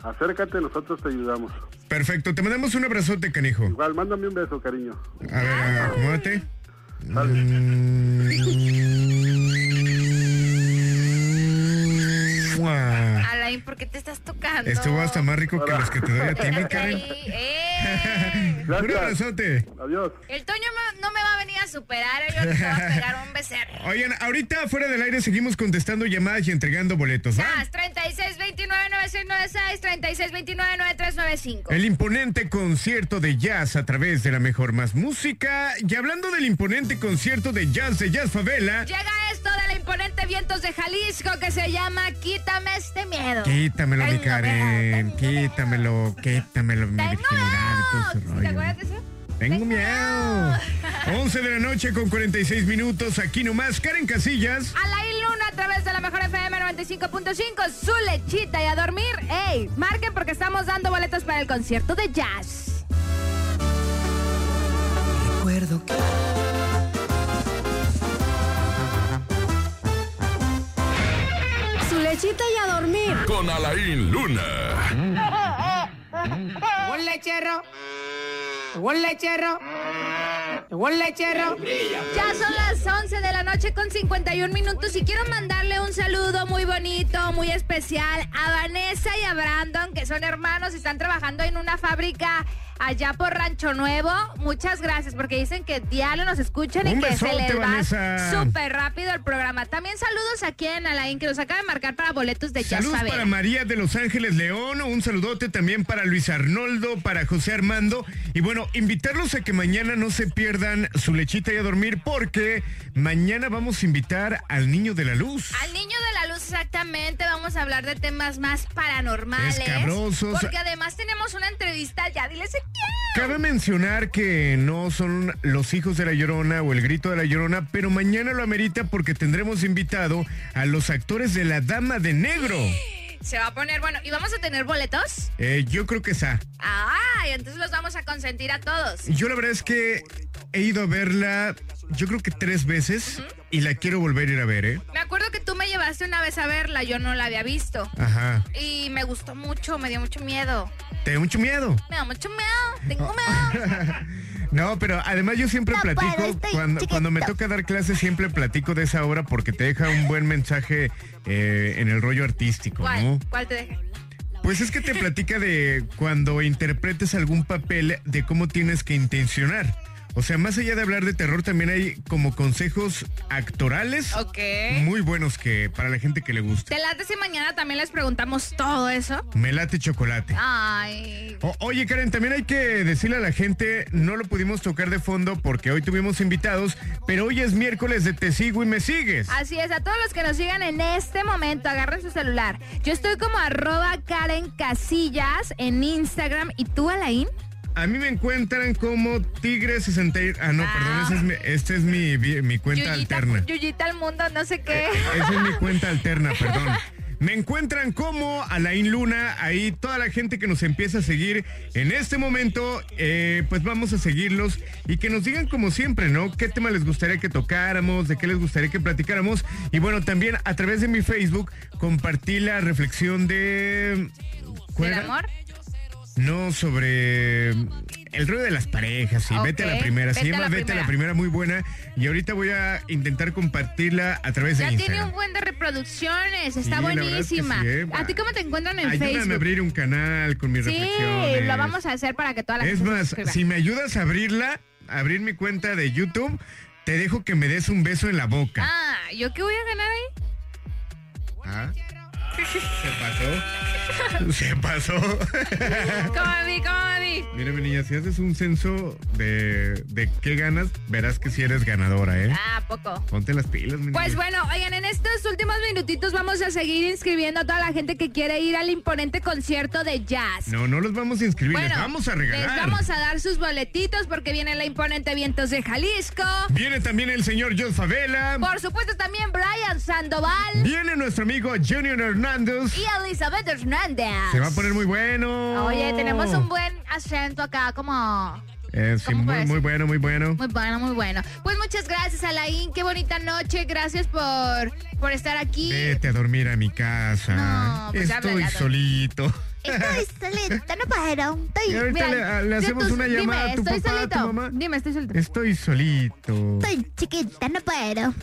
acércate, nosotros te ayudamos. Perfecto, te mandamos un abrazote, canijo. Igual, mándame un beso, cariño. A ver, acomódate. Alain, ¿por qué te estás tocando? Estuvo hasta más rico que los que te doy a ti, mi Karen. ¡Eh! Un abrazote. Adiós. El Toño me- no me va a venir a superar, yo te voy a pegar un becerro. *laughs* Oigan, ahorita fuera del aire seguimos contestando llamadas y entregando boletos, ¿va? Gas 3629-9696, 3629-9395. El imponente concierto de jazz a través de la mejor más música. Y hablando del imponente concierto de jazz de Jazz Favela, Llega esto de la imponente Vientos de Jalisco que se llama Quítame este miedo. Quítamelo, mi Karen, quítamelo, quítamelo, mi virginidad y todo ese ¿Te acuerdas de eso? Tengo miedo. 11 de la noche con 46 minutos, aquí nomás, Karen Casillas. Alain Luna a través de la mejor FM 95.5, su lechita y a dormir. ¡Ey! Marquen porque estamos dando boletos para el concierto de jazz. Recuerdo que lechita y a dormir. Con Alain Luna. El lechero. El lechero. El lechero. Ya son las 11 de la noche con 51 minutos y quiero mandarle un saludo muy bonito, muy especial a Vanessa y a Brandon, que son hermanos y están trabajando en una fábrica allá por Rancho Nuevo. Muchas gracias porque dicen que diario nos escuchan y que se les va súper rápido el programa. También saludos aquí en Alain, que nos acaba de marcar para boletos de Saludos Favela. para María de Los Ángeles León, un saludote también para Luis Arnoldo, para José Armando. Y bueno, invitarlos a que mañana no se pierdan su lechita y a dormir porque mañana vamos a invitar al niño de la luz. Al niño de la luz, exactamente. Vamos a hablar de temas más paranormales. Escabrosos. Porque además tenemos una entrevista ya. Diles. Cabe mencionar que no son los hijos de la Llorona o el grito de la Llorona, pero mañana lo amerita porque tendremos invitado a los actores de La Dama de Negro. Se va a poner bueno. ¿Y vamos a tener boletos? Eh, yo creo que esa. Ay, entonces los vamos a consentir a todos. Yo la verdad es que he ido a verla, yo creo que tres veces y la quiero volver a ir a ver, ¿eh? Me acuerdo que tú me llevaste una vez a verla, yo no la había visto. Ajá. Y me gustó mucho, me dio mucho miedo. ¿Te da mucho miedo? Me da mucho miedo, tengo miedo. *laughs* No, pero además yo siempre No platico, puedo, cuando, cuando me toca dar clases, siempre platico de esa obra porque te deja un buen mensaje eh, en el rollo artístico, ¿Cuál? ¿no? ¿Cuál te dejé? Pues es que te platica de cuando interpretes algún papel, de cómo tienes que intencionar. O sea, más allá de hablar de terror, también hay como consejos actorales Ok. muy buenos que para la gente que le gusta. ¿Te late si mañana también les preguntamos todo eso? Me late chocolate. Ay, O- oye, Karen, también hay que decirle a la gente, no lo pudimos tocar de fondo porque hoy tuvimos invitados, pero hoy es miércoles de Te Sigo y Me Sigues. Así es, a todos los que nos sigan en este momento, agarren su celular. Yo estoy como arroba Karen Casillas en Instagram. ¿Y tú, Alain? A mí me encuentran como Tigre61. Ah, no, perdón, esa es mi, esta es mi, vi- mi cuenta alterna. Yuyita al mundo, no sé qué. Esa es mi cuenta alterna, perdón. *laughs* Me encuentran como Alain Luna, ahí toda la gente que nos empieza a seguir en este momento, eh, pues vamos a seguirlos y que nos digan como siempre, ¿no? ¿Qué tema les gustaría que tocáramos? ¿De qué les gustaría que platicáramos? Y bueno, también a través de mi Facebook compartí la reflexión de... ¿cuál ¿Del amor? No, sobre el rollo de las parejas, sí, vete a la primera, se vete llama la Vete a la primera. muy buena, y ahorita voy a intentar compartirla a través de Ya tiene Instagram. un buen de reproducciones, está Sí, es que buenísima. sí, eh. ¿A ti cómo te encuentran en Ayúdame Facebook? a abrir un canal con mis sí, reflexiones. lo vamos a hacer para que toda la Es gente se más, si me ayudas a abrirla, abrir mi cuenta de YouTube, te dejo que me des un beso en la boca. Ah, ¿yo qué voy a ganar ahí? Ah, ¿Se pasó? Se pasó. ¿Cómo a mí? ¿Cómo a mí? Mira, mi niña, si haces un censo de, de qué ganas, verás que si eres ganadora, ¿eh? Ah, poco. Ponte las pilas, mi Pues niña. bueno, oigan, en estos últimos minutitos vamos a seguir inscribiendo a toda la gente que quiere ir al imponente concierto de jazz. No, no los vamos a inscribir, les vamos a regalar. Les vamos a dar sus boletitos porque viene la imponente Vientos de Jalisco. Viene también el señor John Favela. Por supuesto también Brian Sandoval Viene nuestro amigo Junior Hernández. Y Elizabeth Hernández. Se va a poner muy bueno. Oye, tenemos un buen acento acá, como Eh, sí, ¿Cómo muy, muy bueno, muy bueno. muy bueno, muy bueno. Pues muchas gracias, Alain. Qué bonita noche. Gracias por, por estar aquí. Vete a dormir a mi casa. No, pues Estoy solito. Estoy *laughs* solita, no puedo. Estoy, Y ahorita le- hacemos tú- una dime, llamada a tu a solito. tu mamá. Dime, estoy solito. Estoy solito. Estoy chiquita, no puedo.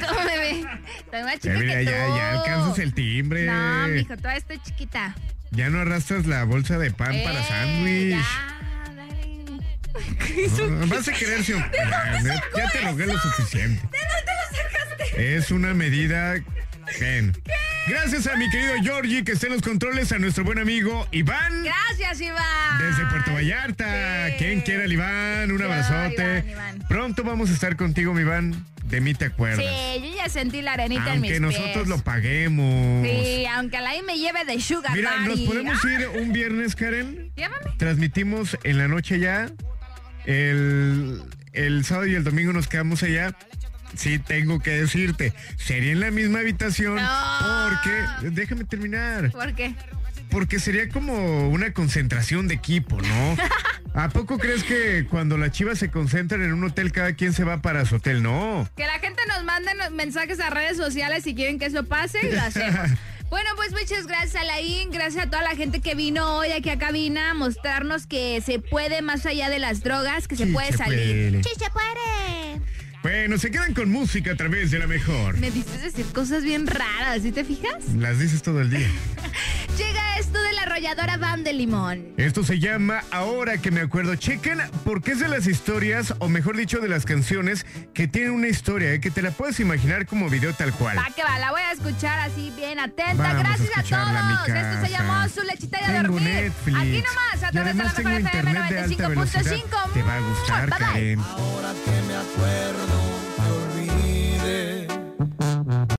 ¿Cómo me ve? Estoy más Ya, chiquita mira, que ya, tú. ya alcanzas el timbre. No, mijo, todavía estoy chiquita. Ya no arrastras la bolsa de pan para Eh, sándwich. ya, dale. No, vas a querer si- *laughs* dónde Ya, te rogué lo suficiente. ¿De dónde lo sacaste? Es una medida. Ven. Gracias a mi querido Georgie que está en los controles, a nuestro buen amigo Iván. Gracias, Iván. Desde Puerto Vallarta. ¿Quién quiere al Iván? Un Yo, abrazote. Iván, Iván. Pronto vamos a estar contigo, mi Iván. De mí te acuerdas. Sí, yo ya sentí la arenita en mis Aunque pies. nosotros lo paguemos. Sí, aunque Alain me lleve de sugar Mira, nos podemos Ah, ir un viernes, Karen. Llévame. Transmitimos en la noche ya. El, el sábado y el domingo nos quedamos allá. Sí, tengo que decirte. Sería en la misma habitación. No. Porque. Déjame terminar. ¿Por qué? Porque sería como una concentración de equipo, ¿no? *laughs* ¿A poco crees que cuando las chivas se concentran en un hotel, cada quien se va para su hotel? No. Que la gente nos mande mensajes a redes sociales si quieren que eso pase y lo *laughs* hacemos. Bueno, pues muchas gracias Alain, gracias a toda la gente que vino hoy aquí a cabina a mostrarnos que se puede más allá de las drogas, que se puede se salir. puede. Sí, se puede. Bueno, se quedan con música a través de la mejor. Me diste decir cosas bien raras, ¿sí te fijas? Las dices todo el día. *laughs* Llega esto de la arrolladora Van de Limón. Esto se llama Ahora que me acuerdo. Chequen porque es de las historias, o mejor dicho, de las canciones que tienen una historia, ¿eh? que te la puedes imaginar como video tal cual. Va que va, la voy a escuchar así bien atenta. Vamos Gracias a, todos. Esto se llamó Su Lechita a Tengo dormir. Netflix. Aquí nomás, a través de la mejor FM internet de alta velocidad. 95.5. Te va a gustar, Bye, bye. Karen. Ahora que me acuerdo